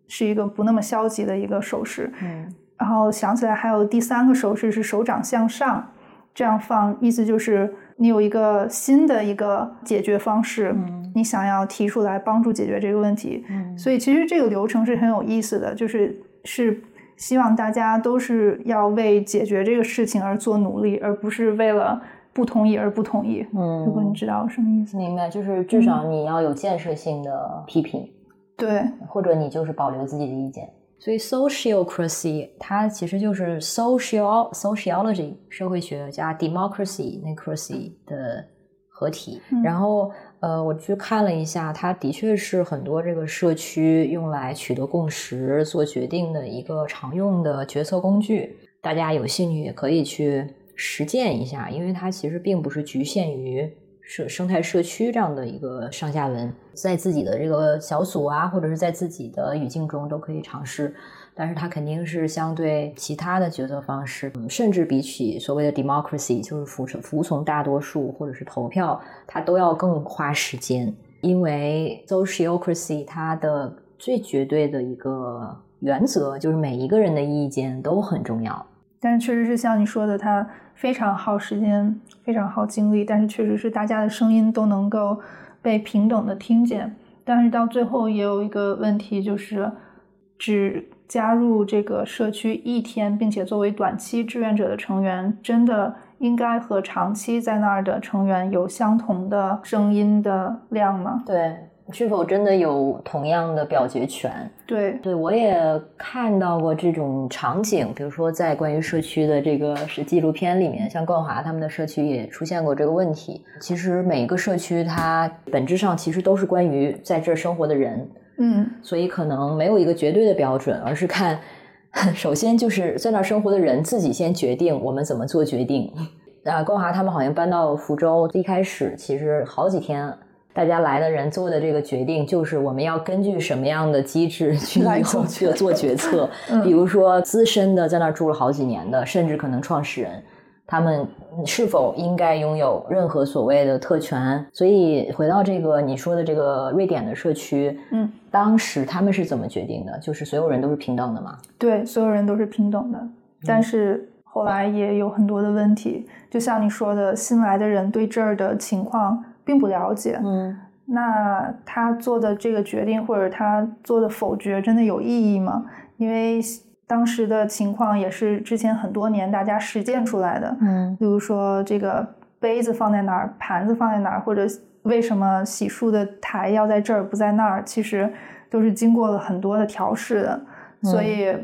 是一个不那么消极的一个手势，嗯。然后想起来还有第三个手势是手掌向上，这样放，意思就是你有一个新的一个解决方式，你想要提出来帮助解决这个问题。嗯所以其实这个流程是很有意思的，就是是希望大家都是要为解决这个事情而做努力，而不是为了不同意而不同意。嗯，如果你知道什么意思，明白，就是至少你要有建设性的批评，对，或者你就是保留自己的意见。所以，sociocracy 它其实就是 social sociology 社会学加 democracy necracy 的合体。然后，呃，我去看了一下，它的确是很多这个社区用来取得共识、做决定的一个常用的决策工具。大家有兴趣也可以去实践一下，因为它其实并不是局限于。社生态社区这样的一个上下文，在自己的这个小组啊，或者是在自己的语境中都可以尝试，但是它肯定是相对其他的决策方式，甚至比起所谓的 democracy，就是服从服从大多数或者是投票，它都要更花时间，因为 sociocracy 它的最绝对的一个原则就是每一个人的意见都很重要。但是确实是像你说的，它非常耗时间，非常耗精力。但是确实是大家的声音都能够被平等的听见。但是到最后也有一个问题，就是只加入这个社区一天，并且作为短期志愿者的成员，真的应该和长期在那儿的成员有相同的声音的量吗？对。是否真的有同样的表决权？对，对我也看到过这种场景，比如说在关于社区的这个是纪录片里面，像冠华他们的社区也出现过这个问题。其实每一个社区它本质上其实都是关于在这儿生活的人，嗯，所以可能没有一个绝对的标准，而是看 首先就是在那儿生活的人自己先决定我们怎么做决定。啊，冠华他们好像搬到福州，一开始其实好几天。大家来的人做的这个决定，就是我们要根据什么样的机制 去以后去做决策。比如说，资深的在那儿住了好几年的，甚至可能创始人，他们是否应该拥有任何所谓的特权？所以回到这个你说的这个瑞典的社区，嗯，当时他们是怎么决定的？就是所有人都是平等的吗？对，所有人都是平等的。但是后来也有很多的问题，就像你说的，新来的人对这儿的情况。并不了解，嗯，那他做的这个决定或者他做的否决真的有意义吗？因为当时的情况也是之前很多年大家实践出来的，嗯，比如说这个杯子放在哪儿，盘子放在哪儿，或者为什么洗漱的台要在这儿不在那儿，其实都是经过了很多的调试的。所以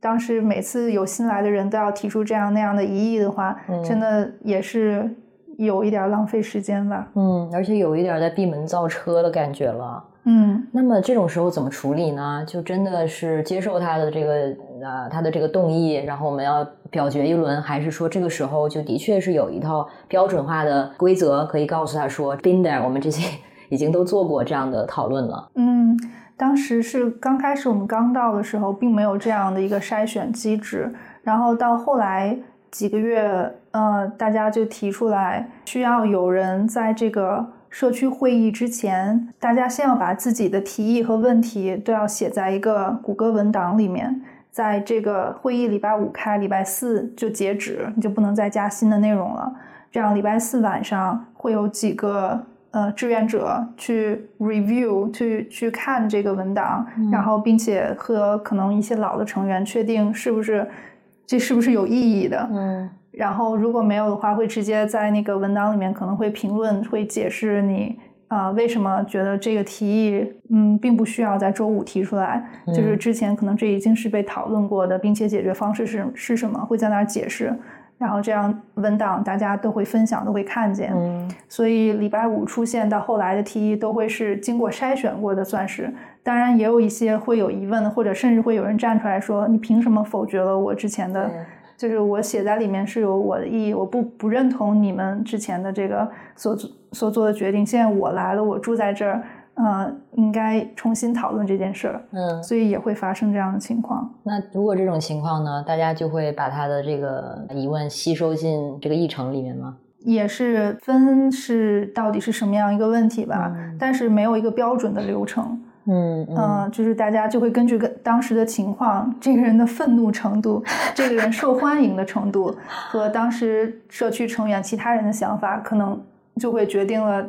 当时每次有新来的人都要提出这样那样的疑义的话，真的也是。有一点浪费时间吧。嗯，而且有一点在闭门造车的感觉了。嗯，那么这种时候怎么处理呢？就真的是接受他的这个呃，他的这个动议，然后我们要表决一轮，还是说这个时候就的确是有一套标准化的规则，可以告诉他说，been there，我们这些 已经都做过这样的讨论了。嗯，当时是刚开始我们刚到的时候，并没有这样的一个筛选机制，然后到后来几个月，呃，大家就提出来需要有人在这个。社区会议之前，大家先要把自己的提议和问题都要写在一个谷歌文档里面。在这个会议礼拜五开，礼拜四就截止，你就不能再加新的内容了。这样礼拜四晚上会有几个呃志愿者去 review，去去看这个文档，然后并且和可能一些老的成员确定是不是这是不是有意义的。嗯。然后如果没有的话，会直接在那个文档里面可能会评论，会解释你啊为什么觉得这个提议嗯并不需要在周五提出来，就是之前可能这已经是被讨论过的，并且解决方式是是什么，会在那儿解释。然后这样文档大家都会分享，都会看见。嗯，所以礼拜五出现到后来的提议都会是经过筛选过的，算是。当然也有一些会有疑问的，或者甚至会有人站出来说：“你凭什么否决了我之前的？”就是我写在里面是有我的意义，我不不认同你们之前的这个所所做的决定。现在我来了，我住在这儿，呃，应该重新讨论这件事儿。嗯，所以也会发生这样的情况。那如果这种情况呢，大家就会把他的这个疑问吸收进这个议程里面吗？也是分是到底是什么样一个问题吧，但是没有一个标准的流程。嗯嗯，就是大家就会根据跟当时的情况，这个人的愤怒程度，这个人受欢迎的程度，和当时社区成员其他人的想法，可能就会决定了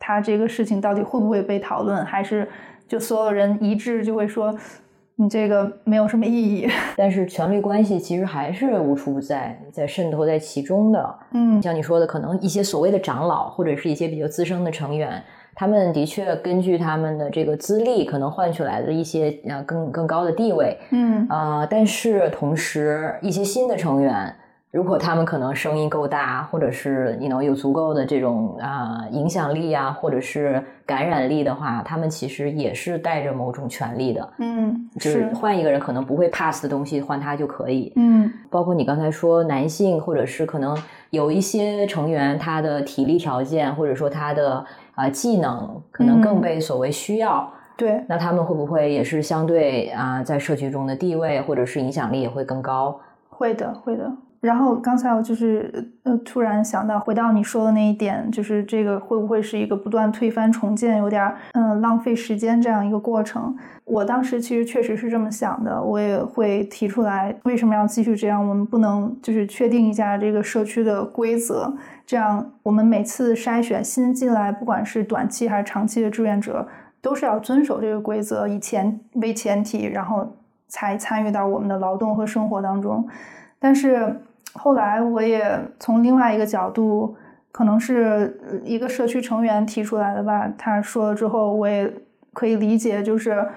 他这个事情到底会不会被讨论，还是就所有人一致就会说你这个没有什么意义。但是权力关系其实还是无处不在，在渗透在其中的。嗯，像你说的，可能一些所谓的长老，或者是一些比较资深的成员。他们的确根据他们的这个资历，可能换取来的一些呃更更高的地位，嗯。啊，但是同时一些新的成员，如果他们可能声音够大，或者是你能有足够的这种啊影响力啊，或者是感染力的话，他们其实也是带着某种权利的，嗯，就是。换一个人可能不会 pass 的东西，换他就可以，嗯，包括你刚才说男性，或者是可能有一些成员他的体力条件，或者说他的。啊，技能可能更被所谓需要，对，那他们会不会也是相对啊，在社区中的地位或者是影响力也会更高？会的，会的。然后刚才我就是呃，突然想到，回到你说的那一点，就是这个会不会是一个不断推翻重建，有点嗯浪费时间这样一个过程？我当时其实确实是这么想的，我也会提出来，为什么要继续这样？我们不能就是确定一下这个社区的规则，这样我们每次筛选新进来，不管是短期还是长期的志愿者，都是要遵守这个规则，以前为前提，然后才参与到我们的劳动和生活当中。但是。后来我也从另外一个角度，可能是一个社区成员提出来的吧。他说了之后，我也可以理解，就是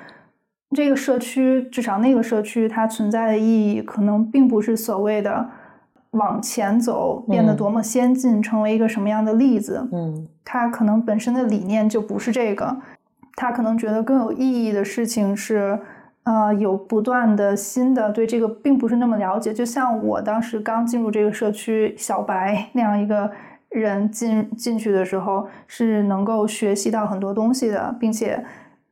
这个社区，至少那个社区，它存在的意义，可能并不是所谓的往前走，变得多么先进，成为一个什么样的例子。嗯，他可能本身的理念就不是这个，他可能觉得更有意义的事情是。呃，有不断的新的对这个并不是那么了解，就像我当时刚进入这个社区小白 那样一个人进进去的时候，是能够学习到很多东西的，并且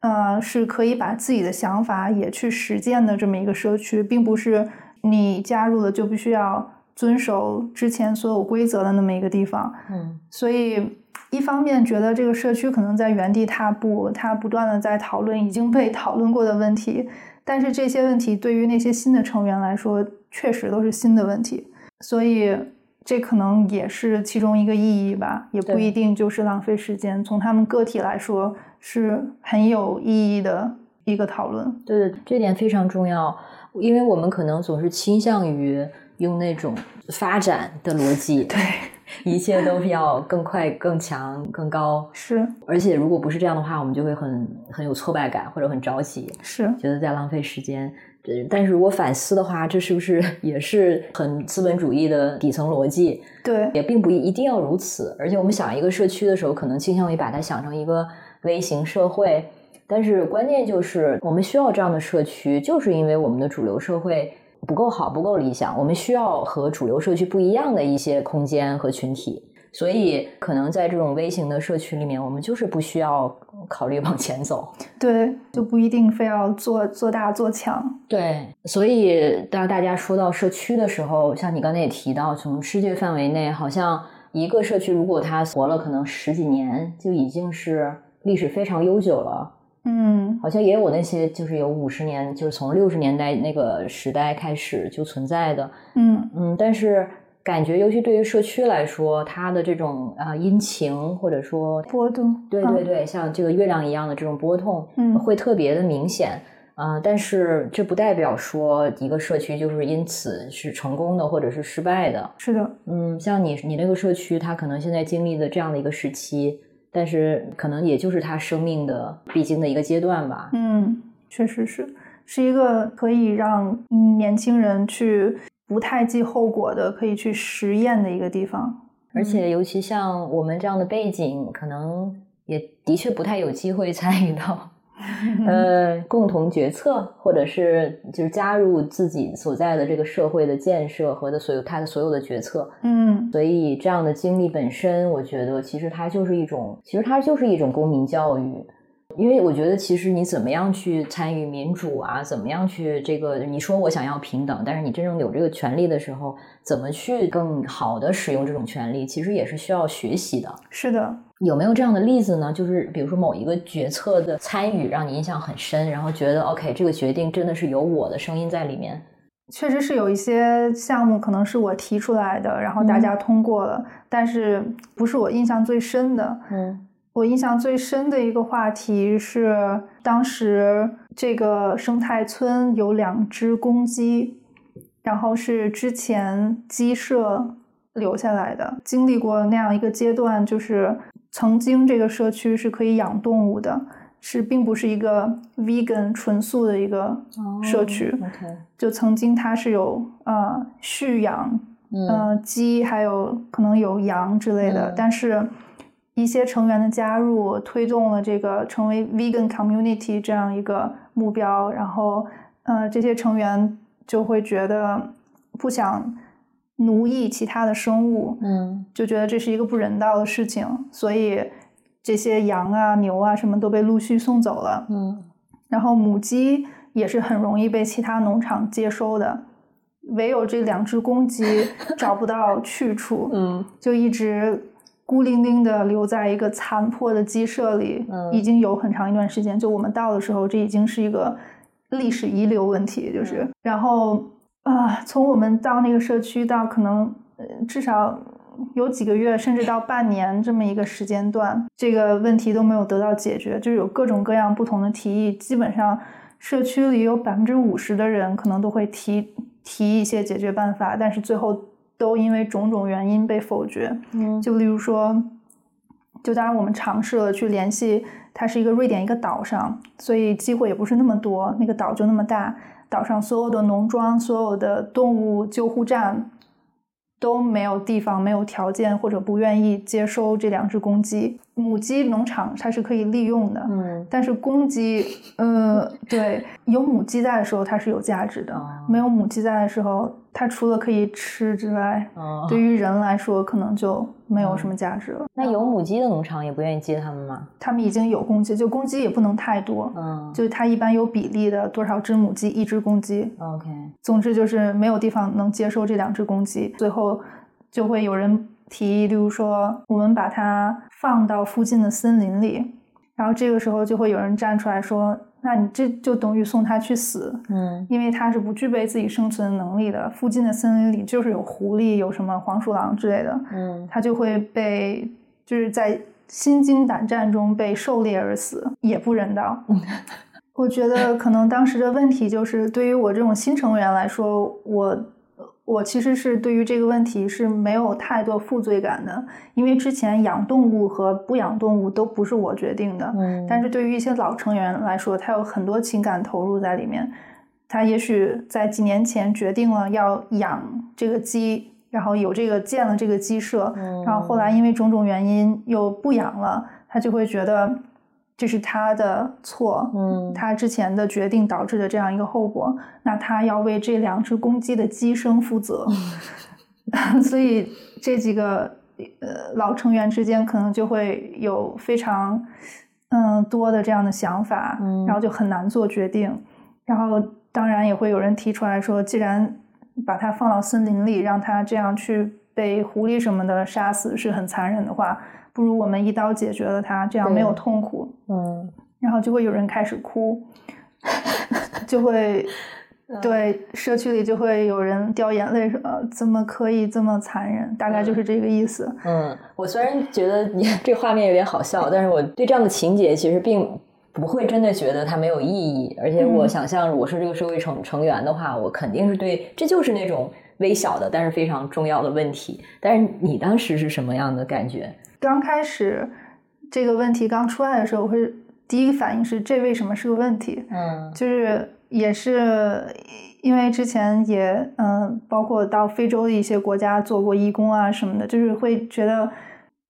呃是可以把自己的想法也去实践的这么一个社区，并不是你加入了就必须要遵守之前所有规则的那么一个地方。嗯，所以。一方面觉得这个社区可能在原地踏步，他不断的在讨论已经被讨论过的问题，但是这些问题对于那些新的成员来说，确实都是新的问题，所以这可能也是其中一个意义吧，也不一定就是浪费时间。从他们个体来说，是很有意义的一个讨论。对对，这点非常重要，因为我们可能总是倾向于用那种发展的逻辑。对。一切都是要更快、更强、更高。是，而且如果不是这样的话，我们就会很很有挫败感，或者很着急，是觉得在浪费时间。但是如果反思的话，这是不是 也是很资本主义的底层逻辑？对，也并不一定要如此。而且我们想一个社区的时候，可能倾向于把它想成一个微型社会。但是关键就是，我们需要这样的社区，就是因为我们的主流社会不够好、不够理想。我们需要和主流社区不一样的一些空间和群体。所以，可能在这种微型的社区里面，我们就是不需要考虑往前走。对，就不一定非要做做大做强。对，所以当大家说到社区的时候，像你刚才也提到，从世界范围内，好像一个社区如果它活了可能十几年，就已经是历史非常悠久了。嗯，好像也有那些就是有五十年，就是从六十年代那个时代开始就存在的。嗯嗯，但是。感觉，尤其对于社区来说，它的这种啊阴晴或者说波动，对对对，像这个月亮一样的这种波动，嗯，会特别的明显啊。但是这不代表说一个社区就是因此是成功的或者是失败的。是的，嗯，像你你那个社区，它可能现在经历的这样的一个时期，但是可能也就是他生命的必经的一个阶段吧。嗯，确实是，是一个可以让年轻人去。不太计后果的，可以去实验的一个地方，而且尤其像我们这样的背景，可能也的确不太有机会参与到 呃共同决策，或者是就是加入自己所在的这个社会的建设和的所有他的所有的决策。嗯，所以这样的经历本身，我觉得其实它就是一种，其实它就是一种公民教育。因为我觉得，其实你怎么样去参与民主啊，怎么样去这个，你说我想要平等，但是你真正有这个权利的时候，怎么去更好的使用这种权利，其实也是需要学习的。是的，有没有这样的例子呢？就是比如说某一个决策的参与让你印象很深，然后觉得 OK，这个决定真的是有我的声音在里面。确实是有一些项目可能是我提出来的，然后大家通过了，但是不是我印象最深的。嗯。我印象最深的一个话题是，当时这个生态村有两只公鸡，然后是之前鸡舍留下来的。经历过那样一个阶段，就是曾经这个社区是可以养动物的，是并不是一个 vegan 纯素的一个社区。就曾经它是有呃蓄养呃鸡，还有可能有羊之类的，但是。一些成员的加入，推动了这个成为 vegan community 这样一个目标。然后，呃，这些成员就会觉得不想奴役其他的生物，嗯，就觉得这是一个不人道的事情。所以，这些羊啊、牛啊什么都被陆续送走了，嗯。然后，母鸡也是很容易被其他农场接收的，唯有这两只公鸡 找不到去处，嗯，就一直。孤零零的留在一个残破的鸡舍里，嗯已经有很长一段时间。就我们到的时候，这已经是一个历史遗留问题。就是，然后啊，从我们到那个社区到可能呃至少有几个月，甚至到半年这么一个时间段，这个问题都没有得到解决。就是有各种各样不同的提议，基本上社区里有百分之五十的人可能都会提提一些解决办法，但是最后。都因为种种原因被否决。嗯，就例如说，就当然我们尝试了去联系，它是一个瑞典一个岛上，所以机会也不是那么多。那个岛就那么大，岛上所有的农庄、所有的动物救护站都没有地方、没有条件或者不愿意接收这两只公鸡。母鸡农场它是可以利用的，嗯，但是公鸡，呃，对，有母鸡在的时候它是有价值的，没有母鸡在的时候。它除了可以吃之外，对于人来说可能就没有什么价值了。那有母鸡的农场也不愿意接它们吗？他们已经有公鸡，就公鸡也不能太多，嗯，就它一般有比例的，多少只母鸡一只公鸡。OK，总之就是没有地方能接收这两只公鸡，最后就会有人提议，例如说我们把它放到附近的森林里，然后这个时候就会有人站出来说。那你这就等于送他去死，嗯，因为他是不具备自己生存能力的。附近的森林里就是有狐狸，有什么黄鼠狼之类的，嗯，他就会被就是在心惊胆战中被狩猎而死，也不人道。我觉得可能当时的问题就是，对于我这种新成员来说，我我其实是对于这个问题是没有太多负罪感的，因为之前养动物和不养动物都不是我决定的。嗯，但是对于一些老成员来说，他有很多情感投入在里面。他也许在几年前决定了要养这个鸡，然后有这个建了这个鸡舍，然后后来因为种种原因又不养了，他就会觉得这是他的错，嗯，他之前的决定导致的这样一个后果，那他要为这两只公鸡的鸡生负责 所以这几个呃老成员之间可能就会有非常嗯多的这样的想法，然后就很难做决定，然后。当然也会有人提出来说，既然把它放到森林里，让它这样去被狐狸什么的杀死是很残忍的话，不如我们一刀解决了它，这样没有痛苦。嗯，然后就会有人开始哭，就会对社区里就会有人掉眼泪，说怎么可以这么残忍？大概就是这个意思。嗯，我虽然觉得你 这画面有点好笑，但是我对这样的情节其实并。不会真的觉得它没有意义，而且我想象我是这个社会成成员的话，我肯定是对，这就是那种微小的但是非常重要的问题。但是你当时是什么样的感觉？刚开始这个问题刚出来的时候，我会第一个反应是这为什么是个问题？嗯，就是也是因为之前也嗯，包括到非洲的一些国家做过义工啊什么的，就是会觉得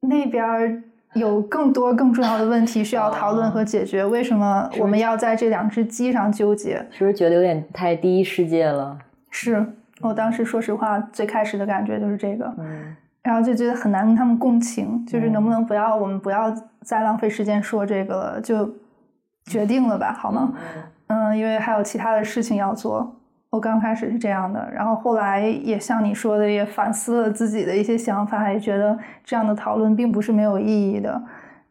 那边。有更多更重要的问题需要讨论和解决，为什么我们要在这两只鸡上纠结？是不是觉得有点太第一世界了？是我当时说实话，最开始的感觉就是这个，嗯，然后就觉得很难跟他们共情，就是能不能不要我们不要再浪费时间说这个了，就决定了吧，好吗？嗯，因为还有其他的事情要做。我刚开始是这样的，然后后来也像你说的，也反思了自己的一些想法，也觉得这样的讨论并不是没有意义的。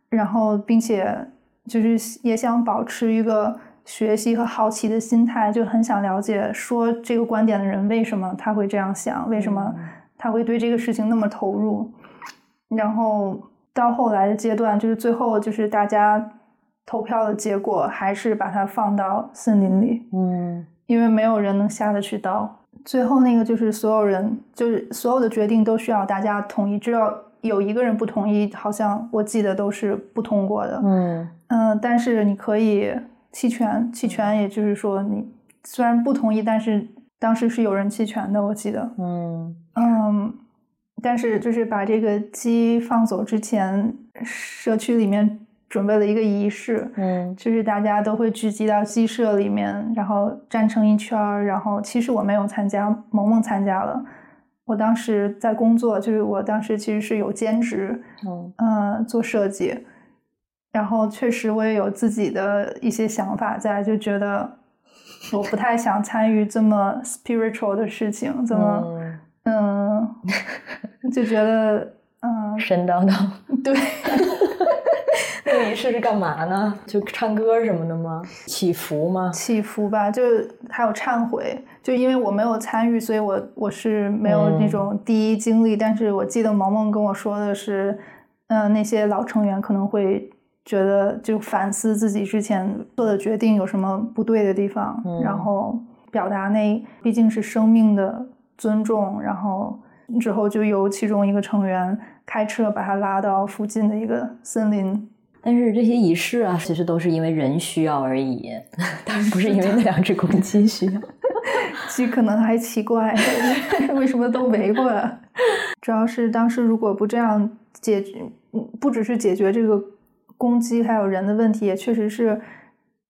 然后，并且就是也想保持一个学习和好奇的心态，就很想了解说这个观点的人为什么他会这样想，为什么他会对这个事情那么投入。然后到后来的阶段，就是最后就是大家投票的结果，还是把它放到森林里。嗯。因为没有人能下得去刀，最后那个就是所有人，就是所有的决定都需要大家同意，只要有一个人不同意，好像我记得都是不通过的。嗯嗯，但是你可以弃权，弃权也就是说你虽然不同意，但是当时是有人弃权的，我记得。嗯嗯，但是就是把这个鸡放走之前，社区里面。准备了一个仪式，嗯，就是大家都会聚集到鸡舍里面，然后站成一圈儿。然后其实我没有参加，萌萌参加了。我当时在工作，就是我当时其实是有兼职，嗯，做设计。然后确实我也有自己的一些想法在，就觉得我不太想参与这么 spiritual 的事情，这么，嗯，就觉得，嗯，神叨叨，对。这个仪式是干嘛呢？就唱歌什么的吗？祈福吗？祈福吧，就还有忏悔。就因为我没有参与，所以我我是没有那种第一经历。但是我记得萌萌跟我说的是，嗯，那些老成员可能会觉得就反思自己之前做的决定有什么不对的地方，然后表达那毕竟是生命的尊重。然后之后就由其中一个成员开车把他拉到附近的一个森林。但是这些仪式啊，其实都是因为人需要而已，当然不是因为那两只公鸡需要。鸡可能还奇怪，为什么都围过来？主要是当时如果不这样解决，不只是解决这个公鸡还有人的问题，也确实是，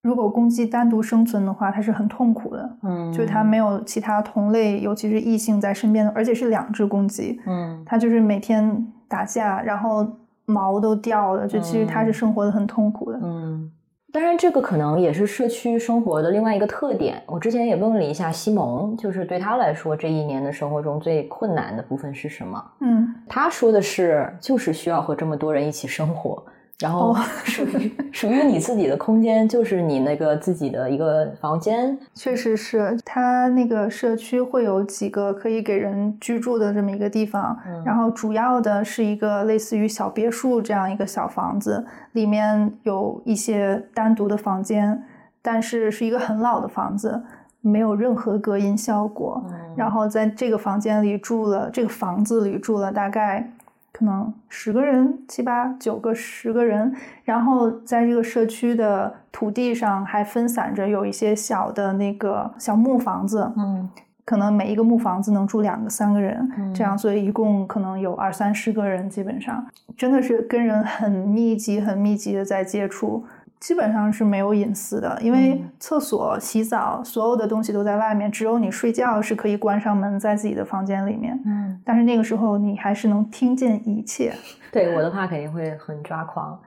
如果公鸡单独生存的话，它是很痛苦的。嗯，就是它没有其他同类，尤其是异性在身边的，而且是两只公鸡。嗯，它就是每天打架，然后。毛都掉了，就其实它是生活的很痛苦的。嗯，当然这个可能也是社区生活的另外一个特点。我之前也问了一下西蒙，就是对他来说这一年的生活中最困难的部分是什么？嗯，他说的是就是需要和这么多人一起生活。然后 属于属于你自己的空间，就是你那个自己的一个房间。确实是，它那个社区会有几个可以给人居住的这么一个地方，然后主要的是一个类似于小别墅这样一个小房子，里面有一些单独的房间，但是是一个很老的房子。没有任何隔音效果，然后在这个房间里住了，这个房子里住了大概可能十个人、七八九个、十个人，然后在这个社区的土地上还分散着有一些小的那个小木房子，嗯，可能每一个木房子能住两个、三个人，这样，所以一共可能有二三十个人，基本上真的是跟人很密集、很密集的在接触。基本上是没有隐私的，因为厕所、洗澡，所有的东西都在外面，只有你睡觉是可以关上门，在自己的房间里面。嗯，但是那个时候你还是能听见一切。对我的话肯定会很抓狂。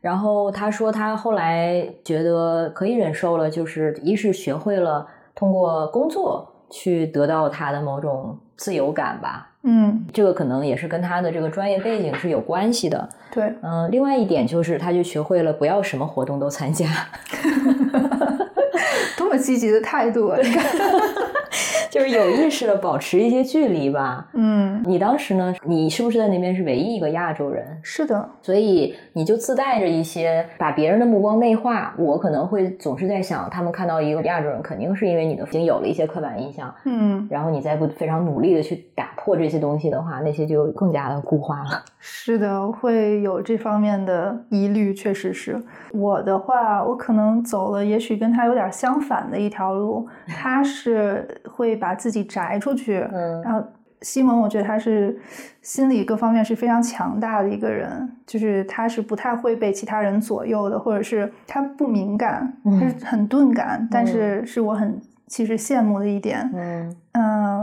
然后他说他后来觉得可以忍受了，就是一是学会了通过工作去得到他的某种自由感吧。嗯，这个可能也是跟他的这个专业背景是有关系的。对，嗯，另外一点就是，他就学会了不要什么活动都参加。多么积极的态度啊！就是有意识的保持一些距离吧。嗯，你当时呢？你是不是在那边是唯一一个亚洲人？是的，所以你就自带着一些把别人的目光内化。我可能会总是在想，他们看到一个亚洲人，肯定是因为你的已经有了一些刻板印象。嗯，然后你再不非常努力的去打破这些东西的话，那些就更加的固化了。是的，会有这方面的疑虑，确实是。我的话，我可能走了，也许跟他有点相反的一条路。他是会把自己摘出去，嗯，然后西蒙，我觉得他是心理各方面是非常强大的一个人，就是他是不太会被其他人左右的，或者是他不敏感，他是很钝感，但是是我很其实羡慕的一点，嗯嗯。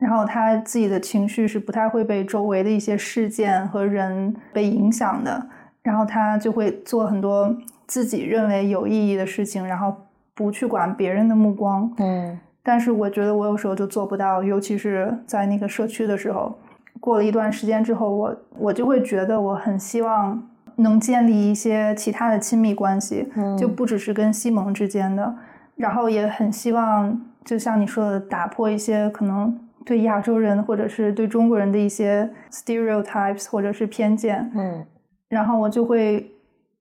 然后他自己的情绪是不太会被周围的一些事件和人被影响的，然后他就会做很多自己认为有意义的事情，然后不去管别人的目光。嗯，但是我觉得我有时候就做不到，尤其是在那个社区的时候，过了一段时间之后，我我就会觉得我很希望能建立一些其他的亲密关系，就不只是跟西蒙之间的，然后也很希望，就像你说的，打破一些可能。对亚洲人或者是对中国人的一些 stereotypes 或者是偏见，嗯，然后我就会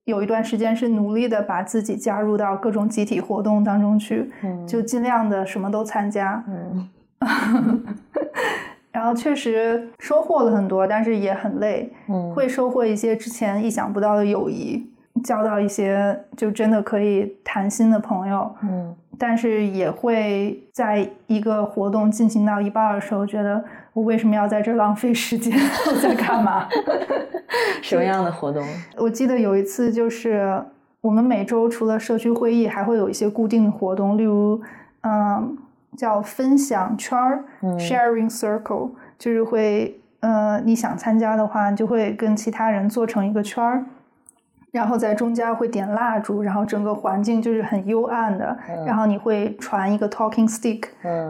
有一段时间是努力的把自己加入到各种集体活动当中去，嗯，就尽量的什么都参加，嗯，然后确实收获了很多，但是也很累，嗯，会收获一些之前意想不到的友谊，交到一些就真的可以谈心的朋友，嗯。但是也会在一个活动进行到一半的时候，觉得我为什么要在这浪费时间？我在干嘛？什么样的活动？我记得有一次，就是我们每周除了社区会议，还会有一些固定的活动，例如，嗯，叫分享圈儿，sharing circle，就是会，呃，你想参加的话，就会跟其他人做成一个圈儿。然后在中间会点蜡烛，然后整个环境就是很幽暗的。然后你会传一个 talking stick，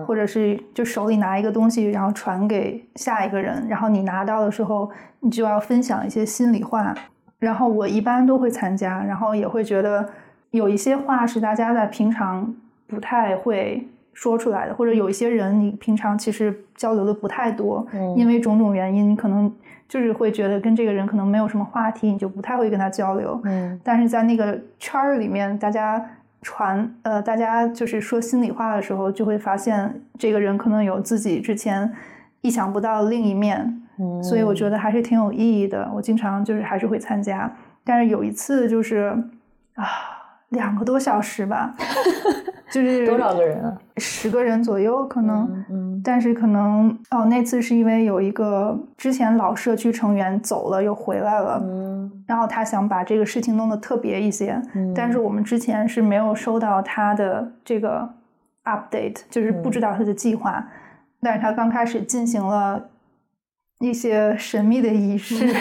或者是就手里拿一个东西，然后传给下一个人。然后你拿到的时候，你就要分享一些心里话。然后我一般都会参加，然后也会觉得有一些话是大家在平常不太会说出来的，或者有一些人你平常其实交流的不太多，因为种种原因，你可能。就是会觉得跟这个人可能没有什么话题，你就不太会跟他交流。嗯，但是在那个圈儿里面，大家传呃，大家就是说心里话的时候，就会发现这个人可能有自己之前意想不到的另一面。嗯，所以我觉得还是挺有意义的。我经常就是还是会参加，但是有一次就是啊，两个多小时吧。就是多少个人啊？十个人左右可能，嗯，但是可能哦，那次是因为有一个之前老社区成员走了又回来了，嗯，然后他想把这个事情弄得特别一些，嗯，但是我们之前是没有收到他的这个 update，就是不知道他的计划，但是他刚开始进行了一些神秘的仪式。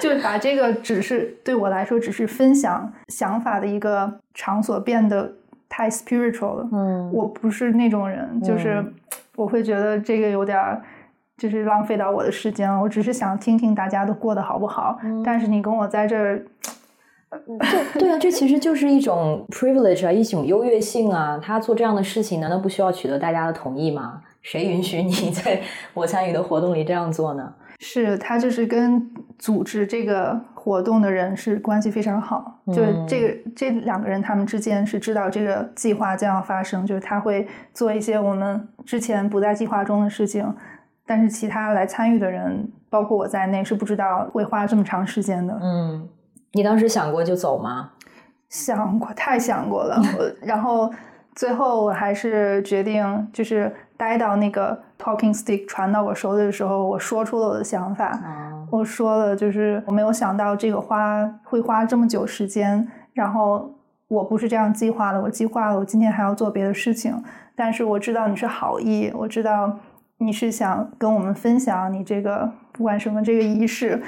就把这个只是对我来说只是分享想法的一个场所变得太 spiritual 了。嗯，我不是那种人，就是我会觉得这个有点就是浪费到我的时间了。我只是想听听大家都过得好不好。但是你跟我在这儿，对对啊，这其实就是一种 privilege 啊，一种优越性啊。他做这样的事情，难道不需要取得大家的同意吗？谁允许你在 我参与的活动里这样做呢？是他就是跟组织这个活动的人是关系非常好，就是这个这两个人他们之间是知道这个计划将要发生，就是他会做一些我们之前不在计划中的事情，但是其他来参与的人，包括我在内是不知道会花这么长时间的。嗯，你当时想过就走吗？想过，太想过了。然后最后我还是决定，就是待到那个 talking stick 传到我手里的时候，我说出了我的想法。我说了，就是我没有想到这个花会花这么久时间。然后我不是这样计划的，我计划了，我今天还要做别的事情。但是我知道你是好意，我知道你是想跟我们分享你这个不管什么这个仪式。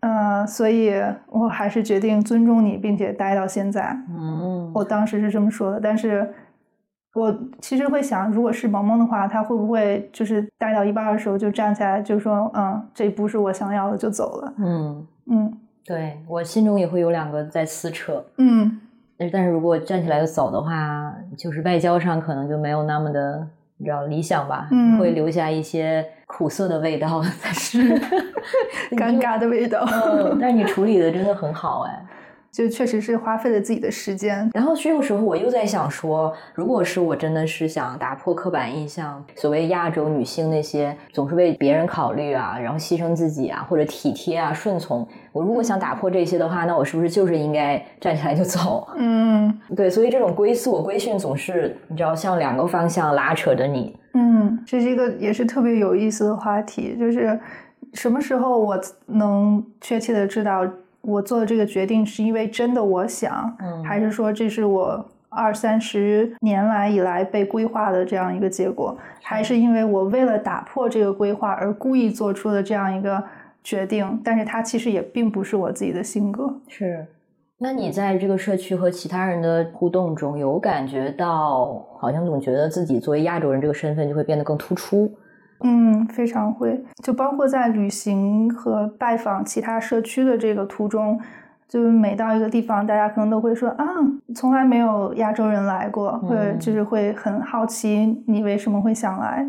嗯，所以我还是决定尊重你，并且待到现在。嗯，我当时是这么说的，但是我其实会想，如果是萌萌的话，他会不会就是待到一半的时候就站起来，就说：“嗯，这不是我想要的，就走了。”嗯嗯，对我心中也会有两个在撕扯。嗯，但是如果站起来就走的话，就是外交上可能就没有那么的。你知道理想吧？嗯，会留下一些苦涩的味道，但是 尴尬的味道。但是你处理的真的很好，哎。就确实是花费了自己的时间，然后这个时候我又在想说，如果是我真的是想打破刻板印象，所谓亚洲女性那些总是为别人考虑啊，然后牺牲自己啊，或者体贴啊、顺从，我如果想打破这些的话，那我是不是就是应该站起来就走？嗯，对，所以这种归宿、规训总是你知道，向两个方向拉扯着你。嗯，这是一个也是特别有意思的话题，就是什么时候我能确切的知道。我做的这个决定是因为真的我想，还是说这是我二三十年来以来被规划的这样一个结果，还是因为我为了打破这个规划而故意做出的这样一个决定？但是它其实也并不是我自己的性格。是，那你在这个社区和其他人的互动中有感觉到，好像总觉得自己作为亚洲人这个身份就会变得更突出？嗯，非常会，就包括在旅行和拜访其他社区的这个途中，就是每到一个地方，大家可能都会说啊，从来没有亚洲人来过，或者就是会很好奇你为什么会想来。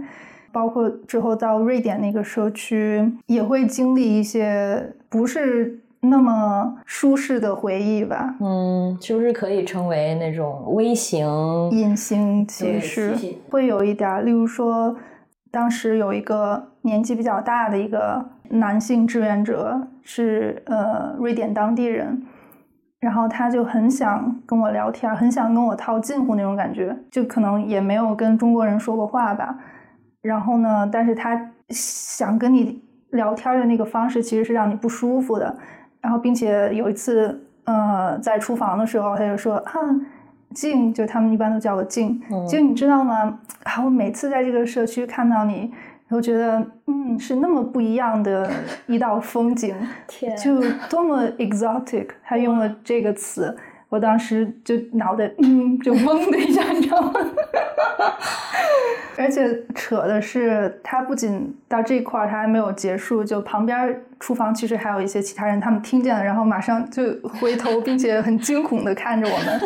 包括之后到瑞典那个社区，也会经历一些不是那么舒适的回忆吧。嗯，是不是可以称为那种微型隐形歧视？会有一点，例如说。当时有一个年纪比较大的一个男性志愿者，是呃瑞典当地人，然后他就很想跟我聊天，很想跟我套近乎那种感觉，就可能也没有跟中国人说过话吧。然后呢，但是他想跟你聊天的那个方式其实是让你不舒服的。然后，并且有一次，呃，在厨房的时候，他就说啊。静，就他们一般都叫我静。静，你知道吗？啊，我每次在这个社区看到你，我觉得，嗯，是那么不一样的一道风景，天就多么 exotic。他用了这个词，我当时就脑袋，嗯，就嗡的一下，你知道吗？而且扯的是，他不仅到这块儿，他还没有结束，就旁边厨房其实还有一些其他人，他们听见了，然后马上就回头，并且很惊恐的看着我们。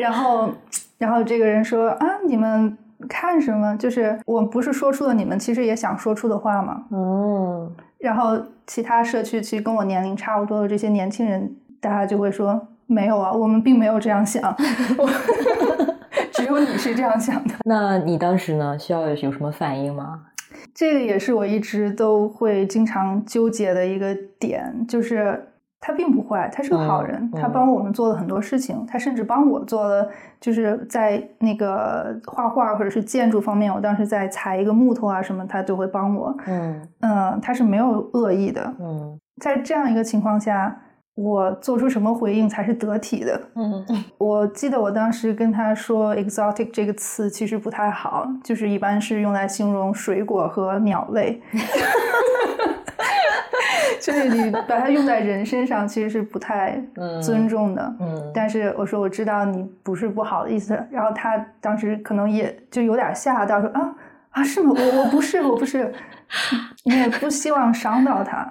然后，然后这个人说：“啊，你们看什么？就是我不是说出了你们其实也想说出的话吗？”嗯。然后其他社区其实跟我年龄差不多的这些年轻人，大家就会说：“没有啊，我们并没有这样想，只有你是这样想的。”那你当时呢？需要有什么反应吗？这个也是我一直都会经常纠结的一个点，就是。他并不坏，他是个好人。他帮我们做了很多事情，他甚至帮我做了，就是在那个画画或者是建筑方面，我当时在裁一个木头啊什么，他都会帮我。嗯嗯，他是没有恶意的。嗯，在这样一个情况下，我做出什么回应才是得体的？嗯嗯，我记得我当时跟他说，exotic 这个词其实不太好，就是一般是用来形容水果和鸟类。就是你把它用在人身上，其实是不太尊重的。嗯，但是我说我知道你不是不好的意思，然后他当时可能也就有点吓到，说啊啊是吗？我我不是我不是，你也不希望伤到他。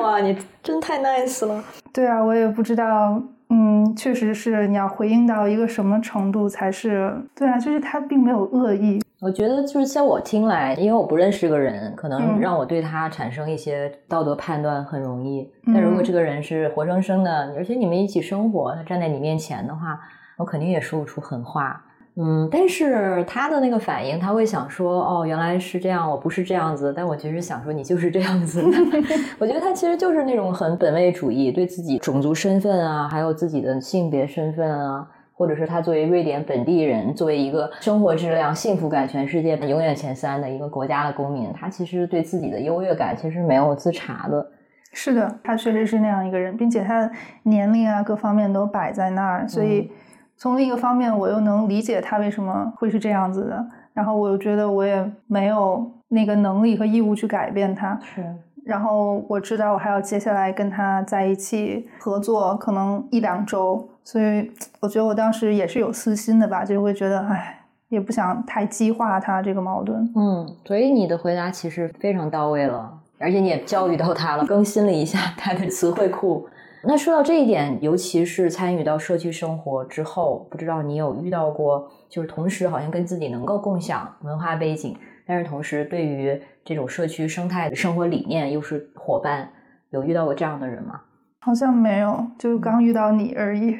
哇，你真太 nice 了。对啊，我也不知道，嗯，确实是你要回应到一个什么程度才是对啊？就是他并没有恶意。我觉得就是在我听来，因为我不认识这个人，可能让我对他产生一些道德判断很容易。但如果这个人是活生生的，而且你们一起生活，他站在你面前的话，我肯定也说不出狠话。嗯，但是他的那个反应，他会想说：“哦，原来是这样，我不是这样子。”但我其实想说，你就是这样子。我觉得他其实就是那种很本位主义，对自己种族身份啊，还有自己的性别身份啊。或者是他作为瑞典本地人，作为一个生活质量、幸福感全世界永远前三的一个国家的公民，他其实对自己的优越感其实没有自查的。是的，他确实是那样一个人，并且他的年龄啊各方面都摆在那儿，所以从另一个方面，我又能理解他为什么会是这样子的。然后我又觉得我也没有那个能力和义务去改变他。是。然后我知道我还要接下来跟他在一起合作，可能一两周。所以我觉得我当时也是有私心的吧，就会觉得，哎，也不想太激化他这个矛盾。嗯，所以你的回答其实非常到位了，而且你也教育到他了，更新了一下 他的词汇库。那说到这一点，尤其是参与到社区生活之后，不知道你有遇到过，就是同时好像跟自己能够共享文化背景，但是同时对于这种社区生态的生活理念又是伙伴，有遇到过这样的人吗？好像没有，就刚遇到你而已。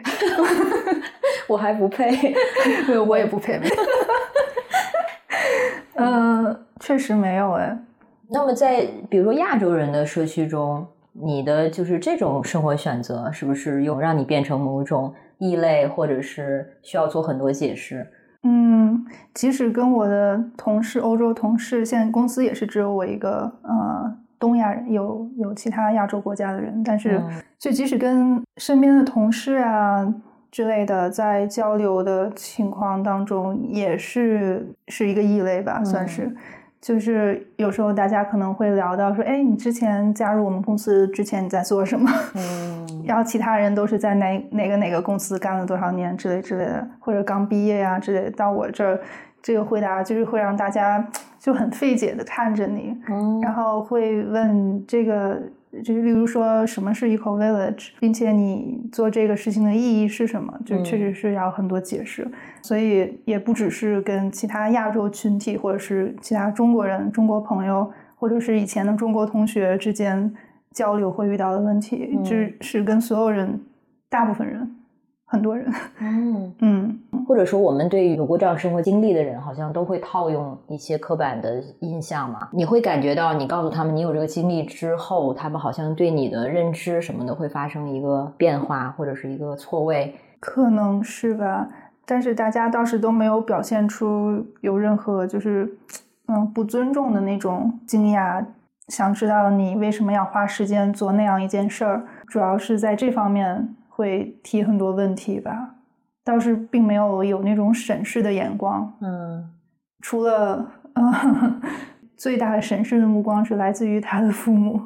我还不配，我也不配。嗯，确实没有哎。那么，在比如说亚洲人的社区中，你的就是这种生活选择，是不是有让你变成某种异类，或者是需要做很多解释？嗯，即使跟我的同事，欧洲同事，现在公司也是只有我一个，呃。东亚人有有其他亚洲国家的人，但是就即使跟身边的同事啊之类的在交流的情况当中，也是是一个异类吧，算是。就是有时候大家可能会聊到说，哎，你之前加入我们公司之前你在做什么？嗯，然后其他人都是在哪哪个哪个公司干了多少年之类之类的，或者刚毕业呀之类的，到我这儿。这个回答就是会让大家就很费解的看着你，然后会问这个，就是例如说什么是 eco village，并且你做这个事情的意义是什么，就确实是要很多解释。所以也不只是跟其他亚洲群体，或者是其他中国人、中国朋友，或者是以前的中国同学之间交流会遇到的问题，就是是跟所有人，大部分人。很多人，嗯嗯，或者说我们对于有过这样生活经历的人，好像都会套用一些刻板的印象嘛。你会感觉到，你告诉他们你有这个经历之后，他们好像对你的认知什么的会发生一个变化，或者是一个错位，可能是吧。但是大家倒是都没有表现出有任何就是嗯不尊重的那种惊讶，想知道你为什么要花时间做那样一件事儿，主要是在这方面。会提很多问题吧，倒是并没有有那种审视的眼光。嗯，除了呃，最大的审视的目光是来自于他的父母，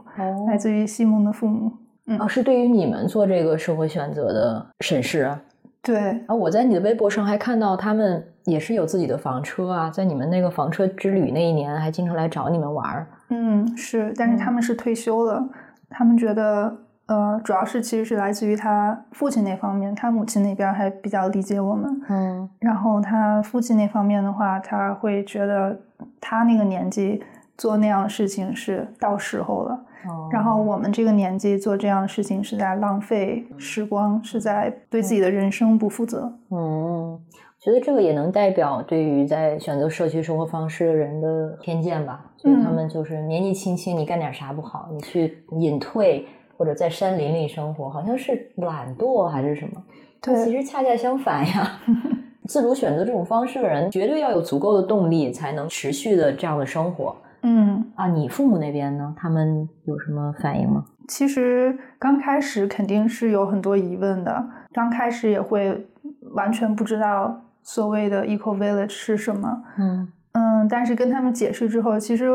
来自于西蒙的父母。嗯，是对于你们做这个社会选择的审视啊。对啊，我在你的微博上还看到他们也是有自己的房车啊，在你们那个房车之旅那一年还经常来找你们玩儿。嗯，是，但是他们是退休了，他们觉得。呃，主要是其实是来自于他父亲那方面，他母亲那边还比较理解我们。嗯，然后他父亲那方面的话，他会觉得他那个年纪做那样的事情是到时候了。哦，然后我们这个年纪做这样的事情是在浪费时光，是在对自己的人生不负责。嗯，觉得这个也能代表对于在选择社区生活方式的人的偏见吧？所以他们就是年纪轻轻，你干点啥不好？你去隐退。或者在山林里生活，好像是懒惰还是什么？对，其实恰恰相反呀。自主选择这种方式的人，绝对要有足够的动力，才能持续的这样的生活。嗯啊，你父母那边呢？他们有什么反应吗？其实刚开始肯定是有很多疑问的，刚开始也会完全不知道所谓的 eco village 是什么。嗯嗯，但是跟他们解释之后，其实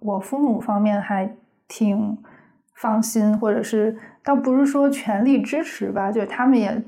我父母方面还挺。放心，或者是倒不是说全力支持吧，就是他们也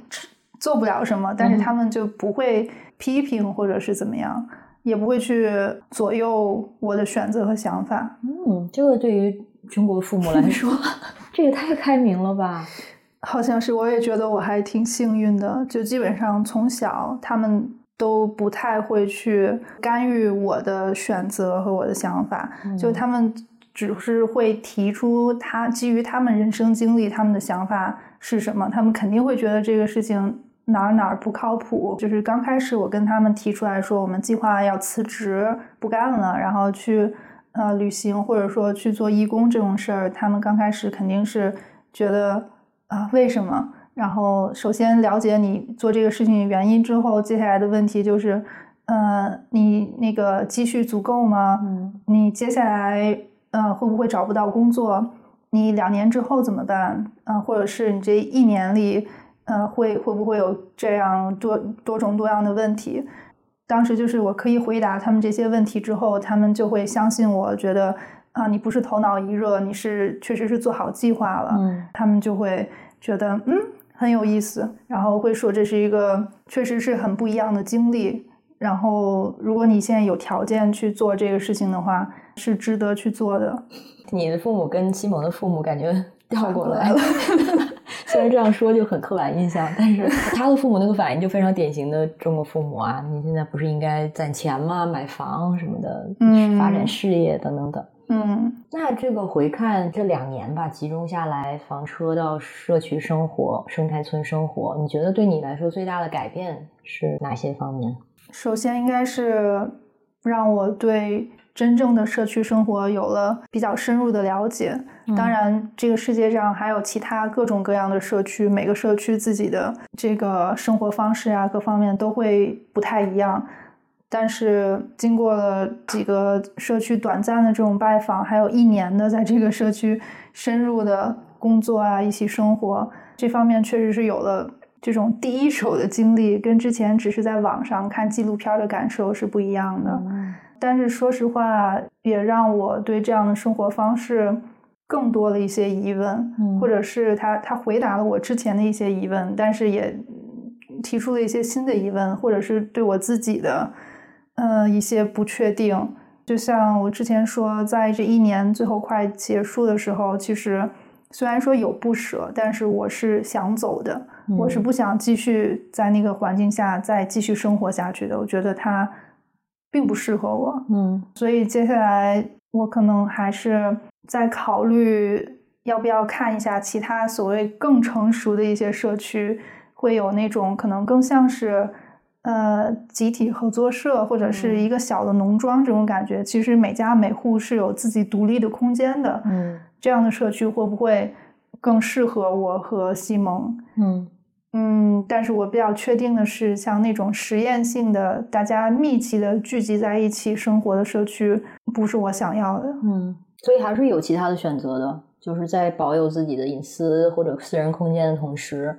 做不了什么，但是他们就不会批评或者是怎么样，也不会去左右我的选择和想法。嗯，这个对于中国父母来说，这也太开明了吧？好像是，我也觉得我还挺幸运的，就基本上从小他们。都不太会去干预我的选择和我的想法，就他们只是会提出他基于他们人生经历，他们的想法是什么，他们肯定会觉得这个事情哪儿哪儿不靠谱。就是刚开始我跟他们提出来说，我们计划要辞职不干了，然后去呃旅行或者说去做义工这种事儿，他们刚开始肯定是觉得啊为什么？然后，首先了解你做这个事情的原因之后，接下来的问题就是，呃，你那个积蓄足够吗？嗯，你接下来呃会不会找不到工作？你两年之后怎么办？啊，或者是你这一年里，呃，会会不会有这样多多种多样的问题？当时就是我可以回答他们这些问题之后，他们就会相信我，觉得啊，你不是头脑一热，你是确实是做好计划了。嗯，他们就会觉得嗯。很有意思，然后会说这是一个确实是很不一样的经历。然后，如果你现在有条件去做这个事情的话，是值得去做的。你的父母跟西蒙的父母感觉调过来了，虽然这样说就很刻板印象，但是他的父母那个反应就非常典型的中国父母啊！你现在不是应该攒钱吗？买房什么的，嗯，发展事业等等等。嗯，那这个回看这两年吧，集中下来，房车到社区生活、生态村生活，你觉得对你来说最大的改变是哪些方面？首先应该是让我对真正的社区生活有了比较深入的了解。当然，这个世界上还有其他各种各样的社区，每个社区自己的这个生活方式啊，各方面都会不太一样。但是经过了几个社区短暂的这种拜访，还有一年的在这个社区深入的工作啊，一起生活，这方面确实是有了这种第一手的经历，跟之前只是在网上看纪录片的感受是不一样的。但是说实话，也让我对这样的生活方式更多了一些疑问，或者是他他回答了我之前的一些疑问，但是也提出了一些新的疑问，或者是对我自己的。呃，一些不确定，就像我之前说，在这一年最后快结束的时候，其实虽然说有不舍，但是我是想走的，我是不想继续在那个环境下再继续生活下去的。我觉得它并不适合我，嗯，所以接下来我可能还是在考虑要不要看一下其他所谓更成熟的一些社区，会有那种可能更像是。呃，集体合作社或者是一个小的农庄这种感觉，其实每家每户是有自己独立的空间的。嗯，这样的社区会不会更适合我和西蒙？嗯嗯，但是我比较确定的是，像那种实验性的、大家密集的聚集在一起生活的社区，不是我想要的。嗯，所以还是有其他的选择的，就是在保有自己的隐私或者私人空间的同时。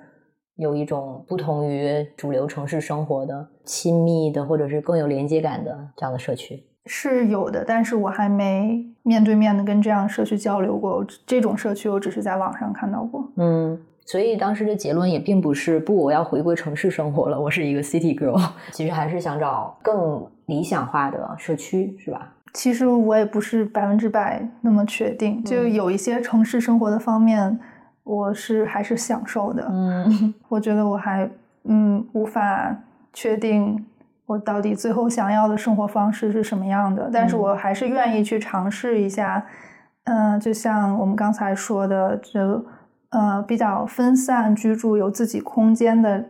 有一种不同于主流城市生活的亲密的，或者是更有连接感的这样的社区是有的，但是我还没面对面的跟这样社区交流过。这种社区我只是在网上看到过。嗯，所以当时的结论也并不是不，我要回归城市生活了，我是一个 city girl。其实还是想找更理想化的社区，是吧？其实我也不是百分之百那么确定，就有一些城市生活的方面。我是还是享受的，嗯，我觉得我还嗯无法确定我到底最后想要的生活方式是什么样的，但是我还是愿意去尝试一下，嗯，就像我们刚才说的，就呃比较分散居住、有自己空间的。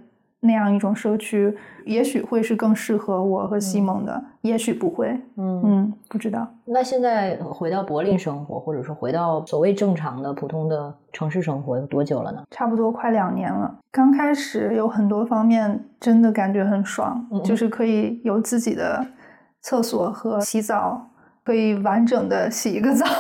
那样一种社区，也许会是更适合我和西蒙的，也许不会。嗯嗯，不知道。那现在回到柏林生活，或者说回到所谓正常的普通的城市生活，有多久了呢？差不多快两年了。刚开始有很多方面真的感觉很爽，就是可以有自己的厕所和洗澡，可以完整的洗一个澡。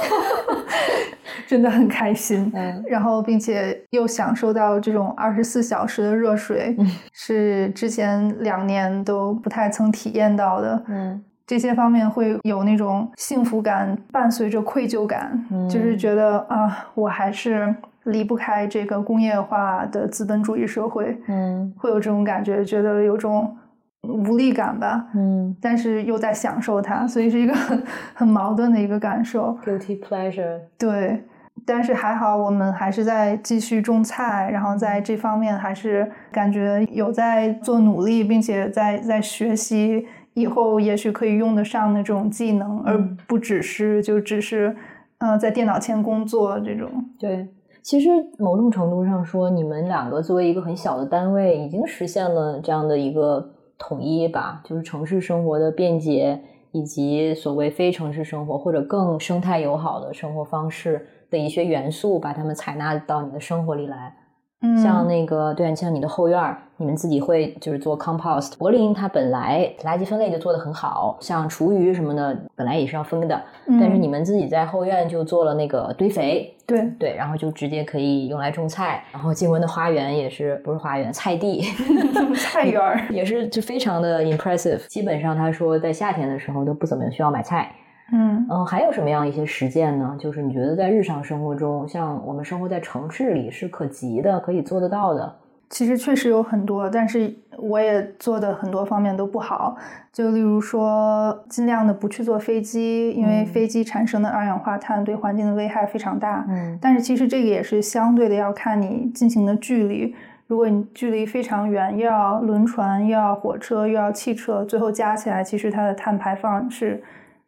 真的很开心，嗯，然后并且又享受到这种二十四小时的热水，是之前两年都不太曾体验到的，嗯，这些方面会有那种幸福感，伴随着愧疚感，就是觉得啊，我还是离不开这个工业化的资本主义社会，嗯，会有这种感觉，觉得有种无力感吧，嗯，但是又在享受它，所以是一个很很矛盾的一个感受，guilty pleasure，对。但是还好，我们还是在继续种菜，然后在这方面还是感觉有在做努力，并且在在学习，以后也许可以用得上的这种技能，而不只是就只是，呃，在电脑前工作这种。对，其实某种程度上说，你们两个作为一个很小的单位，已经实现了这样的一个统一吧，就是城市生活的便捷，以及所谓非城市生活或者更生态友好的生活方式。的一些元素，把它们采纳到你的生活里来。嗯，像那个，对，像你的后院，你们自己会就是做 compost。柏林它本来垃圾分类就做的很好，像厨余什么的，本来也是要分的。但是你们自己在后院就做了那个堆肥，对对，然后就直接可以用来种菜。然后静雯的花园也是不是花园，菜地，菜园也是就非常的 impressive。基本上他说在夏天的时候都不怎么需要买菜。嗯嗯，还有什么样一些实践呢？就是你觉得在日常生活中，像我们生活在城市里是可及的、可以做得到的。其实确实有很多，但是我也做的很多方面都不好。就例如说，尽量的不去坐飞机，因为飞机产生的二氧化碳对环境的危害非常大。嗯，但是其实这个也是相对的，要看你进行的距离。如果你距离非常远，又要轮船，又要火车，又要汽车，最后加起来，其实它的碳排放是。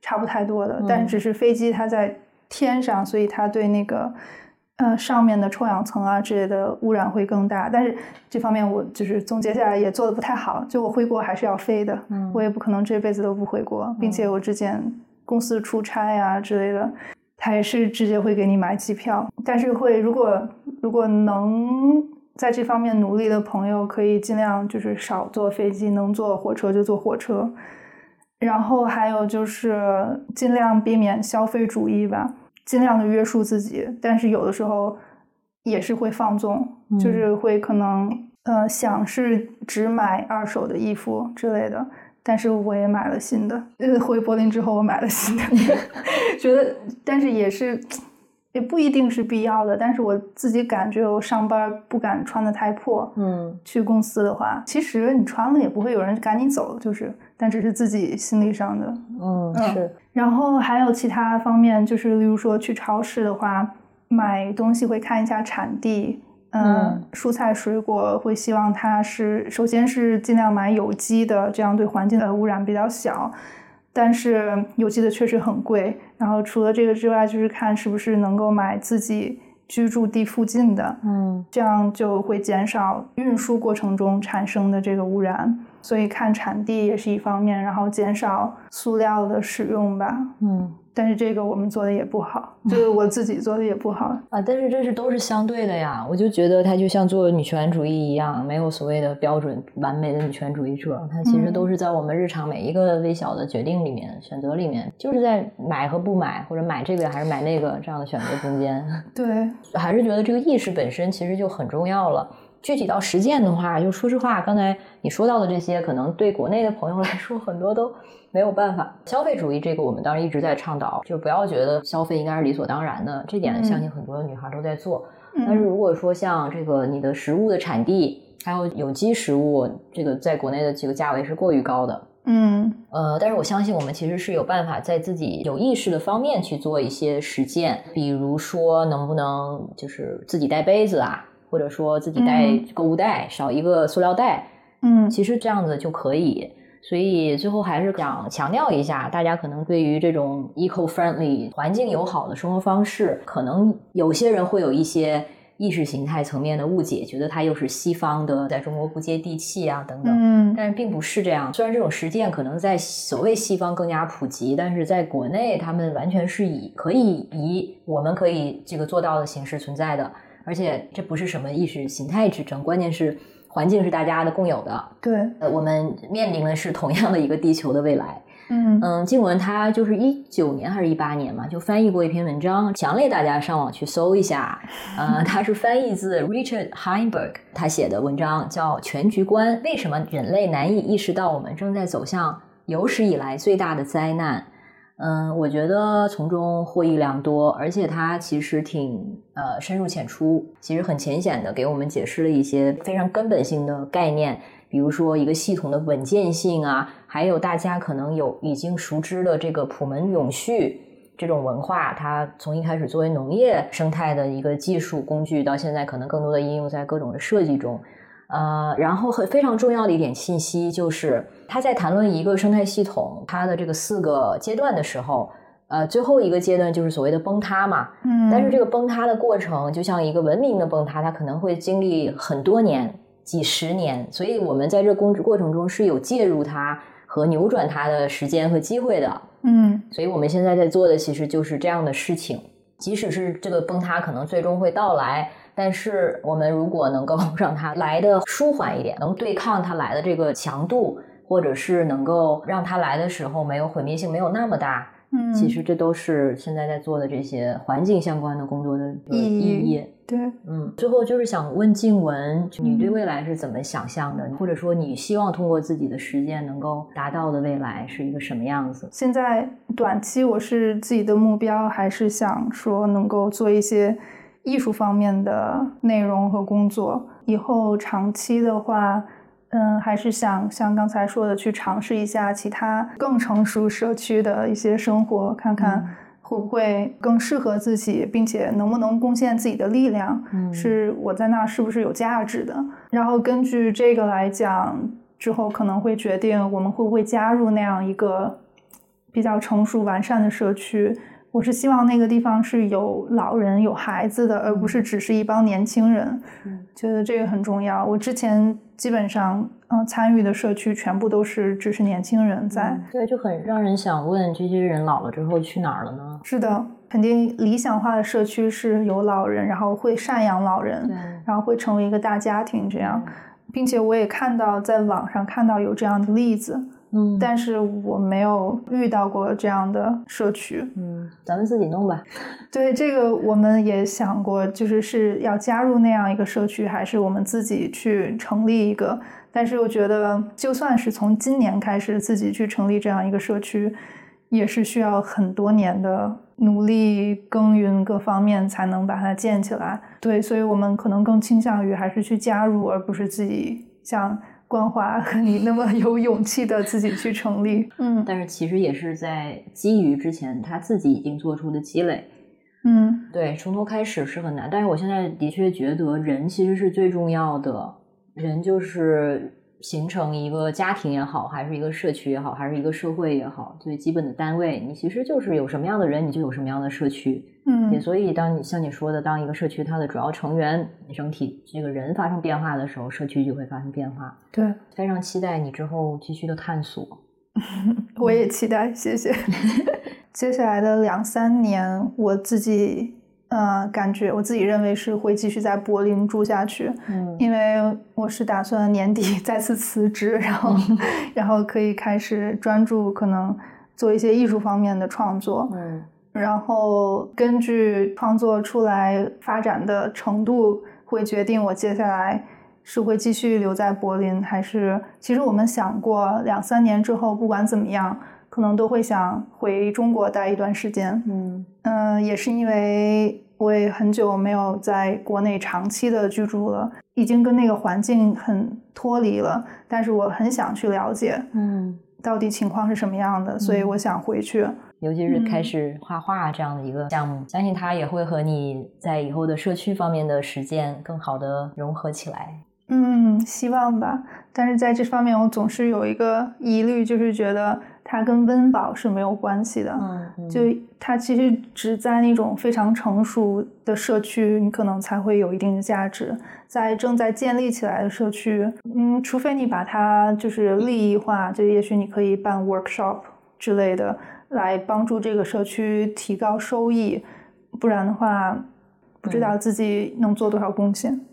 差不太多的，但只是飞机它在天上，所以它对那个呃上面的臭氧层啊之类的污染会更大。但是这方面我就是总结下来也做的不太好。就我回国还是要飞的，我也不可能这辈子都不回国，并且我之前公司出差啊之类的，他也是直接会给你买机票。但是会如果如果能在这方面努力的朋友，可以尽量就是少坐飞机，能坐火车就坐火车。然后还有就是尽量避免消费主义吧，尽量的约束自己。但是有的时候也是会放纵，就是会可能呃想是只买二手的衣服之类的。但是我也买了新的。呃，回柏林之后我买了新的，觉得但是也是也不一定是必要的。但是我自己感觉我上班不敢穿的太破。嗯，去公司的话，其实你穿了也不会有人赶你走，就是。但只是自己心理上的，嗯是。然后还有其他方面，就是例如说去超市的话，买东西会看一下产地，嗯，蔬菜水果会希望它是首先是尽量买有机的，这样对环境的污染比较小。但是有机的确实很贵。然后除了这个之外，就是看是不是能够买自己居住地附近的，嗯，这样就会减少运输过程中产生的这个污染。所以看产地也是一方面，然后减少塑料的使用吧。嗯，但是这个我们做的也不好，就是我自己做的也不好啊。但是这是都是相对的呀。我就觉得它就像做女权主义一样，没有所谓的标准完美的女权主义者，它其实都是在我们日常每一个微小的决定里面、选择里面，就是在买和不买，或者买这个还是买那个这样的选择中间。对，还是觉得这个意识本身其实就很重要了。具体到实践的话，就说实话，刚才你说到的这些，可能对国内的朋友来说，很多都没有办法。消费主义这个，我们当然一直在倡导，就不要觉得消费应该是理所当然的。这点相信很多女孩都在做。但是如果说像这个你的食物的产地，还有有机食物，这个在国内的这个价位是过于高的。嗯，呃，但是我相信我们其实是有办法在自己有意识的方面去做一些实践，比如说能不能就是自己带杯子啊。或者说自己带购物袋，少一个塑料袋，嗯，其实这样子就可以。所以最后还是想强调一下，大家可能对于这种 eco-friendly 环境友好的生活方式，可能有些人会有一些意识形态层面的误解，觉得它又是西方的，在中国不接地气啊等等。嗯，但是并不是这样。虽然这种实践可能在所谓西方更加普及，但是在国内，他们完全是以可以以我们可以这个做到的形式存在的。而且这不是什么意识形态之争，关键是环境是大家的共有的。对，呃，我们面临的是同样的一个地球的未来。嗯嗯，静文他就是一九年还是一八年嘛，就翻译过一篇文章，强烈大家上网去搜一下。呃，他是翻译自 Richard Heinberg，他写的文章叫《全局观：为什么人类难以意识到我们正在走向有史以来最大的灾难》。嗯，我觉得从中获益良多，而且它其实挺呃深入浅出，其实很浅显的给我们解释了一些非常根本性的概念，比如说一个系统的稳健性啊，还有大家可能有已经熟知的这个普门永续，这种文化，它从一开始作为农业生态的一个技术工具，到现在可能更多的应用在各种的设计中。呃，然后很非常重要的一点信息就是，他在谈论一个生态系统它的这个四个阶段的时候，呃，最后一个阶段就是所谓的崩塌嘛。嗯。但是这个崩塌的过程，就像一个文明的崩塌，它可能会经历很多年、几十年，所以我们在这工过程中是有介入它和扭转它的时间和机会的。嗯。所以我们现在在做的其实就是这样的事情，即使是这个崩塌可能最终会到来。但是，我们如果能够 让它来的舒缓一点，能对抗它来的这个强度，或者是能够让它来的时候没有毁灭性没有那么大，嗯，其实这都是现在在做的这些环境相关的工作的意义。对，嗯，最后就是想问静雯，你对未来是怎么想象的？或者说，你希望通过自己的实践能够达到的未来是一个什么样子？现在短期我是自己的目标，还是想说能够做一些。艺术方面的内容和工作，以后长期的话，嗯，还是想像刚才说的，去尝试一下其他更成熟社区的一些生活，看看会不会更适合自己，并且能不能贡献自己的力量，是我在那儿是不是有价值的？然后根据这个来讲，之后可能会决定我们会不会加入那样一个比较成熟完善的社区。我是希望那个地方是有老人、有孩子的，而不是只是一帮年轻人。觉得这个很重要。我之前基本上，嗯，参与的社区全部都是只是年轻人在。对，就很让人想问，这些人老了之后去哪儿了呢？是的，肯定理想化的社区是有老人，然后会赡养老人，然后会成为一个大家庭这样，并且我也看到在网上看到有这样的例子。嗯，但是我没有遇到过这样的社区。嗯，咱们自己弄吧。对，这个我们也想过，就是是要加入那样一个社区，还是我们自己去成立一个？但是我觉得，就算是从今年开始自己去成立这样一个社区，也是需要很多年的努力耕耘各方面才能把它建起来。对，所以我们可能更倾向于还是去加入，而不是自己像。关华和你那么有勇气的自己去成立，嗯，但是其实也是在基于之前他自己已经做出的积累，嗯，对，从头开始是很难。但是我现在的确觉得人其实是最重要的，人就是形成一个家庭也好，还是一个社区也好，还是一个社会也好，最基本的单位，你其实就是有什么样的人，你就有什么样的社区。嗯，所以当你像你说的，当一个社区它的主要成员整体这个人发生变化的时候，社区就会发生变化。对，非常期待你之后继续的探索。我也期待，谢谢。接下来的两三年，我自己呃感觉我自己认为是会继续在柏林住下去。嗯，因为我是打算年底 再次辞职，然后 然后可以开始专注可能做一些艺术方面的创作。嗯。然后根据创作出来发展的程度，会决定我接下来是会继续留在柏林，还是其实我们想过两三年之后，不管怎么样，可能都会想回中国待一段时间。嗯嗯，也是因为我也很久没有在国内长期的居住了，已经跟那个环境很脱离了。但是我很想去了解，嗯，到底情况是什么样的，所以我想回去。尤其是开始画画这样的一个项目，相信它也会和你在以后的社区方面的实践更好的融合起来。嗯，希望吧。但是在这方面，我总是有一个疑虑，就是觉得它跟温饱是没有关系的。嗯，就它其实只在那种非常成熟的社区，你可能才会有一定的价值。在正在建立起来的社区，嗯，除非你把它就是利益化，就也许你可以办 workshop 之类的。来帮助这个社区提高收益，不然的话，不知道自己能做多少贡献。嗯，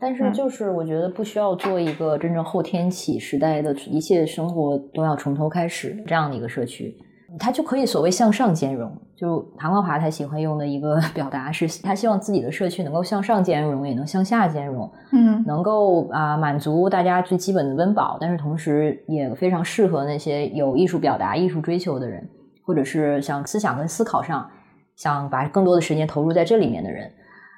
但是就是我觉得不需要做一个真正后天起时代的一切生活都要从头开始这样的一个社区。它就可以所谓向上兼容，就唐光华他喜欢用的一个 表达是，他希望自己的社区能够向上兼容，也能向下兼容，嗯，能够啊满足大家最基本的温饱，但是同时也非常适合那些有艺术表达、艺术追求的人，或者是想思想跟思考上想把更多的时间投入在这里面的人。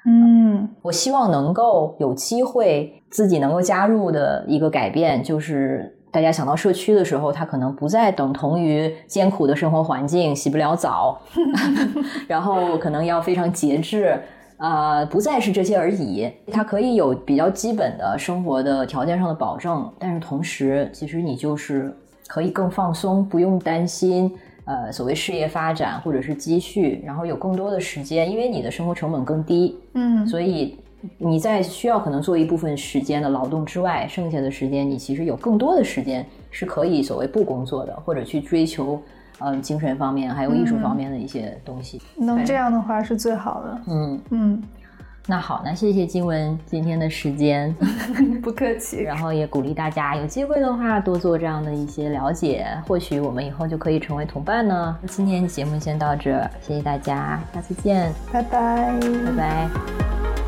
嗯，我希望能够有机会自己能够加入的一个改变就是。大家想到社区的时候，它可能不再等同于艰苦的生活环境，洗不了澡，然后可能要非常节制，呃，不再是这些而已。它可以有比较基本的生活的条件上的保证，但是同时，其实你就是可以更放松，不用担心，呃，所谓事业发展或者是积蓄，然后有更多的时间，因为你的生活成本更低，嗯，所以。你在需要可能做一部分时间的劳动之外，剩下的时间你其实有更多的时间是可以所谓不工作的，或者去追求嗯精神方面还有艺术方面的一些东西。能这样的话是最好的。嗯嗯，那好，那谢谢金文今天的时间，不客气。然后也鼓励大家有机会的话多做这样的一些了解，或许我们以后就可以成为同伴呢。今天节目先到这，谢谢大家，下次见，拜拜，拜拜。